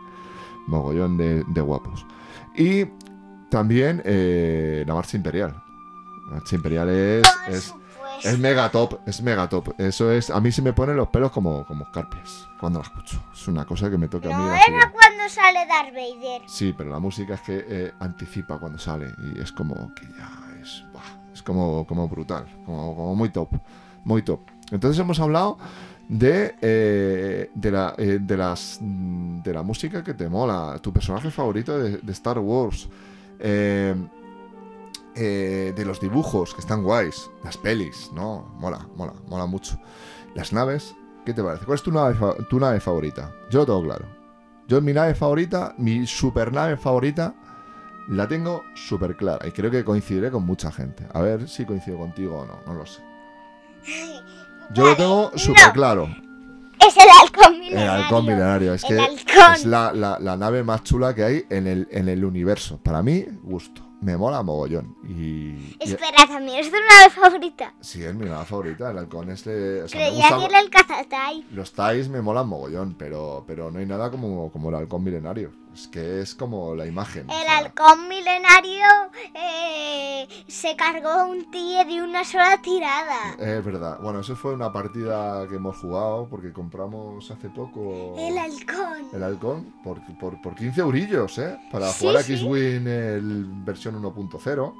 Mogollón de, de guapos. Y también eh, la marcha imperial. La marcha imperial es, Por es, es mega top, es mega top. Eso es, a mí se me ponen los pelos como, como escarpias cuando la escucho. Es una cosa que me toca a mí. No la fibra. era cuando sale Darth Vader. Sí, pero la música es que eh, anticipa cuando sale y es como que ya es, es como, como brutal, como, como muy top, muy top. Entonces hemos hablado de, eh, de, la, eh, de, las, mm, de la música que te mola, tu personaje favorito de, Star Wars, eh, eh, de los dibujos que están guays, las pelis, ¿no? Mola, mola, mola mucho. Las naves, ¿qué te parece? ¿Cuál es tu nave, tu nave favorita? Yo lo tengo claro. Yo mi nave favorita, mi super nave favorita, la tengo súper clara y creo que coincidiré con mucha gente. A ver si coincido contigo o no, no lo sé. Yo lo tengo súper claro. Es el halcón El milenario. halcón milenario. Es El que halcón. es la, la- la nave más chula que hay en el, en el universo. Para mí, gusto. Me mola mogollón. Y, Espera, también es tu nave favorita. sí, es mi nave favorita. El halcón es de... o sea, Creía gusta- que era el cazatai. Los Tais me molan mogollón, pero, pero no hay nada como, como el halcón milenario. Es que es como la imagen. o El sea, halcón milenario eh, se cargó un tío de una sola tirada. Es verdad. Bueno, eso fue una partida que hemos jugado porque compramos hace poco El halcón. el halcón por, por, por 15 eurillos, ¿eh? Para Sí, jugar a sí. X-Wing el versión 1.0.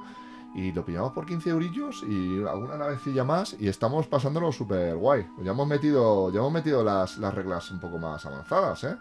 Y lo pillamos por 15 eurillos y alguna navecilla más y estamos pasándolo súper guay. Ya hemos metido, ya hemos metido las, las reglas un poco más avanzadas, ¿eh?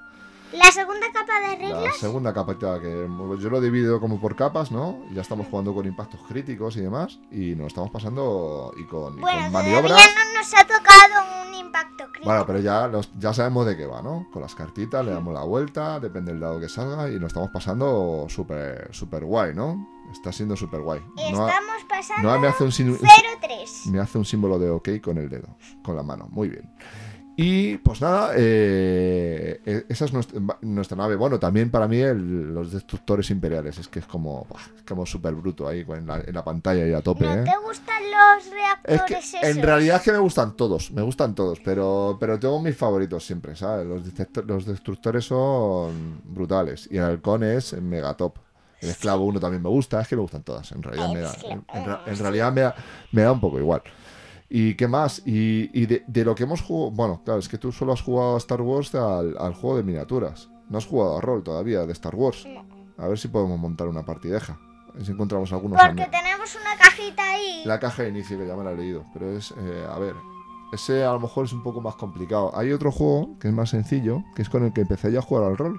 La segunda capa de La reglas. segunda capa que yo lo he dividido como por capas, ¿no? Ya estamos jugando con impactos críticos y demás. Y nos estamos pasando y con, y Bueno, con maniobras. no nos ha tocado un impacto crítico. Bueno, pero ya, los- ya sabemos de qué va, ¿no? Con las cartitas le damos la vuelta, depende del lado que salga y nos estamos pasando súper súper guay, ¿no? Está siendo súper guay. No, Estamos pasando no me hace un, sin- 0-3. me hace un símbolo de ok con el dedo, con la mano. Muy bien. Y pues nada, eh, eh, esa es nuestra, nuestra nave. Bueno, también para mí el- los destructores imperiales. Es que es como, es como súper bruto ahí en la, en la pantalla y a tope, ¿No ¿eh? te gustan los Es reactores que esos? en realidad es que me gustan todos, me gustan todos, pero, pero tengo mis favoritos siempre, ¿sabes? Los, destructores son brutales y el halcón es mega top. El esclavo 1 también me gusta, es que me gustan todas, en realidad, me da, en, en realidad me da, me da un poco igual. ¿Y qué más? Y, y de, de lo que hemos jugado, bueno, claro, es que tú solo has jugado a Star Wars al, al juego de miniaturas, no has jugado a rol todavía de Star Wars. A ver si podemos montar una partideja, a ver si encontramos algunos Porque amigos. tenemos una cajita ahí. La caja de inicio, que ya me la he leído. Pero es, eh, a ver, ese a lo mejor es un poco más complicado. Hay otro juego que es más sencillo, que es con el que empecé ya a jugar al rol.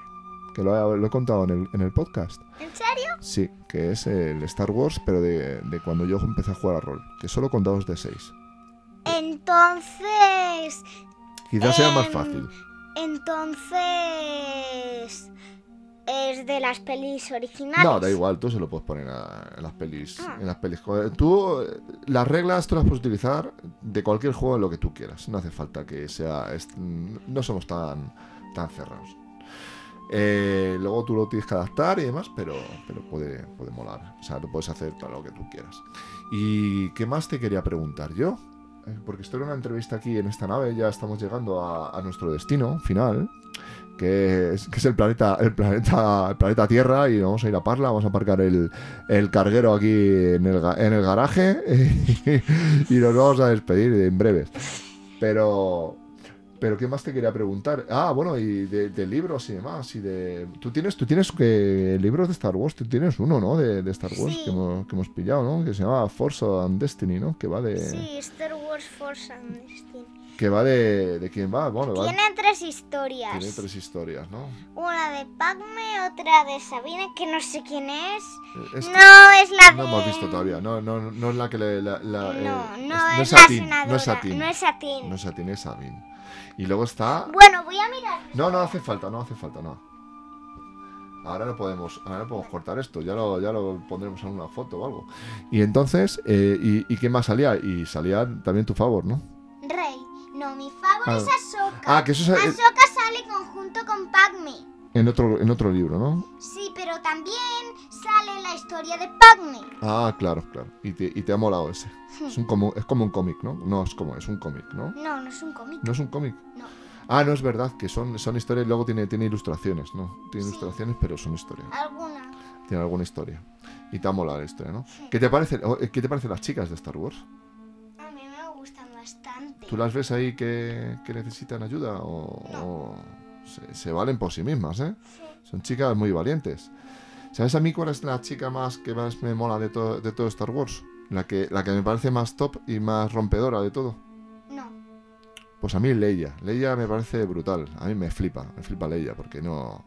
Que lo he, lo he contado en el, en el podcast. ¿En serio? Sí, que es el Star Wars, pero de, de cuando yo empecé a jugar al rol. Que solo con dados de 6. Entonces... Quizás sea más Em, fácil. Entonces... Es de las pelis originales. No, da igual, tú se lo puedes poner a- en las pelis. Ah. En las pelis. Joder, Tú, eh, las reglas tú las puedes utilizar de cualquier juego en lo que tú quieras. No hace falta que sea. No somos tan, tan cerrados. Eh, luego tú lo tienes que adaptar y demás, pero, pero puede, puede molar. O sea, lo puedes hacer todo lo que tú quieras. ¿Y qué más te quería preguntar yo? Eh, Porque estoy en una entrevista aquí en esta nave, ya estamos llegando a, a nuestro destino final, que es, que es el planeta, el planeta, el planeta Tierra, y vamos a ir a Parla, vamos a aparcar el, el carguero aquí en el, en el garaje y nos vamos a despedir en breves. Pero, Pero ¿qué más te quería preguntar? Ah, bueno, y de, libros y demás. Y de... Tú tienes, tú tienes que libros de Star Wars, tú tienes uno, ¿no? De, Star Wars que, hemos, pillado, ¿no? Que se llama Force and Destiny, ¿no? Que va de... Sí, Star Wars Destiny. Que va de... ¿De quién va? Bueno, Tiene tres historias. Tiene tres historias, ¿no? Una de Padme, otra de Sabine, que no sé quién es. Eh, no, es la de... No hemos visto todavía, no, no, no es la que le... La, no, eh, no, es, es, la senadora. No es Satín. No es Satín. No es Satín, es Sabine. Y luego está... Bueno, voy a mirar. No, no hace falta, no hace falta, no. Ahora no podemos, ahora no podemos cortar esto, ya lo, ya lo pondremos en una foto o algo. Y entonces, eh, y, qué más salía? Y salía también tu favor, ¿no? Rey. No, mi favor ah. es Ahsoka. Ah, que eso es... Ahsoka sale conjunto con Padme. En otro, en otro libro, ¿no? Sí, pero también sale la historia de Padme. Ah, claro, claro. Y te, y te ha molado ese. Es, un como, es como un cómic, ¿no? No, es como, es un cómic, ¿no? No, no es un cómic. ¿No es un cómic? No. Ah, no, es verdad, que son, son historias y luego tiene, tiene ilustraciones, ¿no? Tiene ilustraciones, pero son historias. Alguna. Tiene alguna historia. Y te ha molado la historia, ¿no? ¿Qué, te parece, eh, ¿Qué te parecen las chicas de Star Wars? A mí me gustan bastante. ¿Tú las ves ahí que, que necesitan ayuda o, se, valen por sí mismas, ¿eh? Sí. Son chicas muy valientes. ¿Sabes a mí cuál es la chica más que más me mola de, todo de todo Star Wars? La que, la que me parece más top y más rompedora de todo. Pues a mí Leia. Leia me parece brutal. A mí me flipa. Me flipa Leia porque no...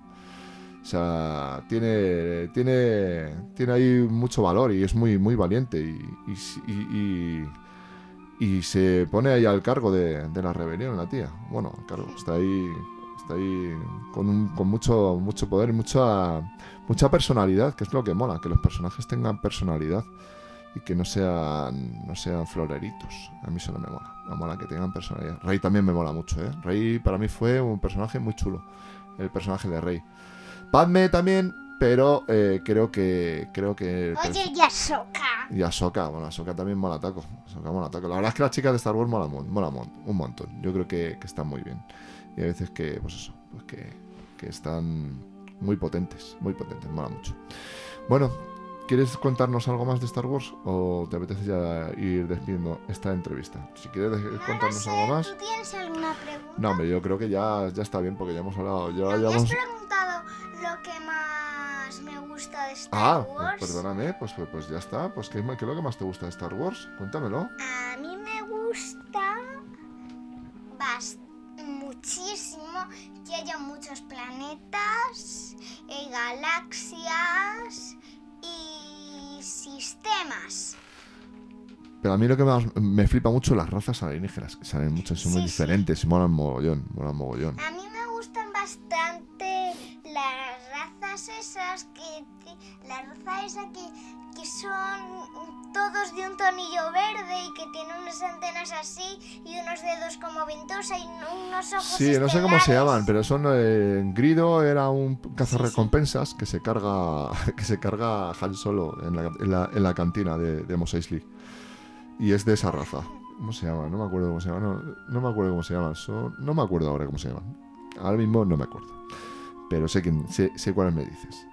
O sea, tiene, tiene, tiene ahí mucho valor y es muy, muy valiente y, y, y, se pone ahí al cargo de, de, la rebelión, la tía. Bueno, claro, está ahí, está ahí con, un, con mucho, mucho poder y mucha, mucha personalidad, que es lo que mola, que los personajes tengan personalidad y que no sean, no sean floreritos. A mí eso no me mola. Me mola que tengan personalidad. Rey también me mola mucho, ¿eh? Rey para mí fue un personaje muy chulo. El personaje de Rey. Padme también, pero eh, creo que. Creo que. Oye, Yasoka. Yasoka, bueno, Yasoka también mola taco. mola taco. La verdad es que las chicas de Star Wars mola, mola un montón. Yo creo que, que, están muy bien. Y a veces que, pues eso, pues que, que están muy potentes, muy potentes, mola mucho. Bueno, ¿Quieres contarnos algo más de Star Wars o te apetece ya ir despidiendo esta entrevista? Si quieres contarnos algo más. ¿Tú tienes alguna pregunta? No, hombre, yo creo que ya, ya está bien porque ya hemos hablado. Ya, ya has preguntado lo que más me gusta de Star ah, Wars. Ah, perdóname, pues, pues, pues, ya está. Pues ¿qué, ¿qué, es lo que más te gusta de Star Wars? Cuéntamelo. A mí me gusta muchísimo que haya muchos planetas, y galaxias y sistemas. Pero a mí lo que más me flipa mucho las razas alienígenas, que salen muchas, son muy diferentes y molan mogollón, molan mogollón. A mí me gustan bastante las razas esas que, la raza esa que, que son todos de un tonillo verde y que tienen unas antenas así y unos dedos como ventosa y unos ojos Sí, no sé cómo se llaman, pero son eh, Grido era un cazarrecompensas que se carga que se carga Han Solo en la, en la, cantina de, de Mos Eisley. Y es de esa raza. ¿Cómo se llama? No me acuerdo cómo se llama. No, no me acuerdo cómo se llama. no me acuerdo ahora cómo se llaman. Ahora mismo no me acuerdo. Pero sé, quién, sé, sé cuáles me dices.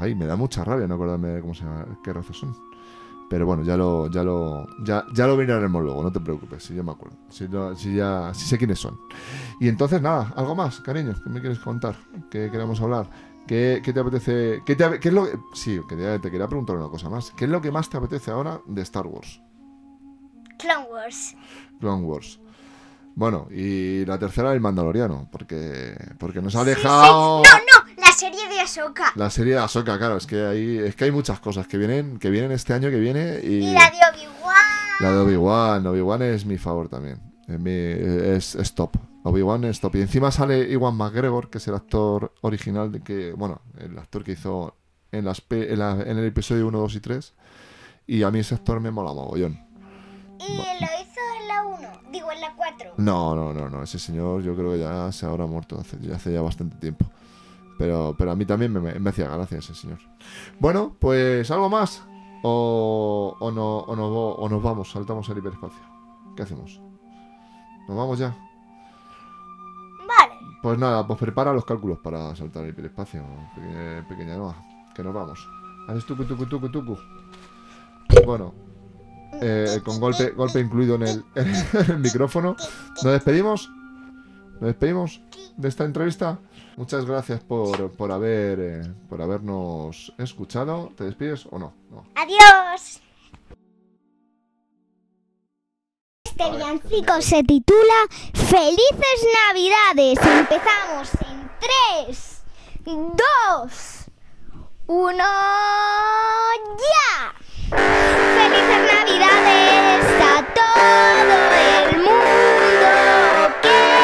Ay, me da mucha rabia no acordarme de cómo se llama, qué razas son. Pero bueno, ya lo, ya lo, ya, ya lo miraremos luego, no te preocupes, si yo me acuerdo. Si, ya, si sé quiénes son. Y entonces nada, algo más, cariño, ¿qué me quieres contar? ¿Qué queremos hablar? ¿Qué, te apetece? ¿Qué, te, qué es lo que, sí, que te, quería preguntar una cosa más. ¿Qué es lo que más te apetece ahora de Star Wars? Clone Wars. Clone Wars. Bueno, y la tercera el Mandaloriano, porque porque nos ha dejado. No, no, la serie de Ahsoka. La serie de Ahsoka, claro, es que hay es que hay muchas cosas que vienen que vienen este año que viene y, y la de Obi-Wan. La de Obi-Wan, Obi-Wan es mi favor también. Es, es, top. Obi-Wan es top. Y encima sale Iwan McGregor, que es el actor original de que, bueno, el actor que hizo en las en, en el episodio 1, 2 y 3. Y a mí ese actor me mola mogollón. Y lo hizo en la 1, digo en la 4. No, no, no, no. Ese señor yo creo que ya se habrá muerto hace, hace ya bastante tiempo. Pero, pero a mí también me, me hacía gracia ese señor. Bueno, pues algo más. O, o, no, o, no, o nos vamos, saltamos al hiperespacio. ¿Qué hacemos? ¿Nos vamos ya? Vale. Pues nada, pues prepara los cálculos para saltar el hiperespacio, pequeña, pequeña Noa. Que nos vamos. Haces tucu, tucu, tucu, tucu. Bueno, eh, con golpe, golpe incluido en el micrófono. ¿Nos despedimos? ¿Nos despedimos de esta entrevista? Muchas gracias por, por haber, eh, por habernos escuchado. ¿Te despides o no? no. ¡Adiós! Este villancico se titula Felices Navidades. Empezamos en 3, 2, 1, ya. Felices Navidades a todo el mundo. ¿Qué?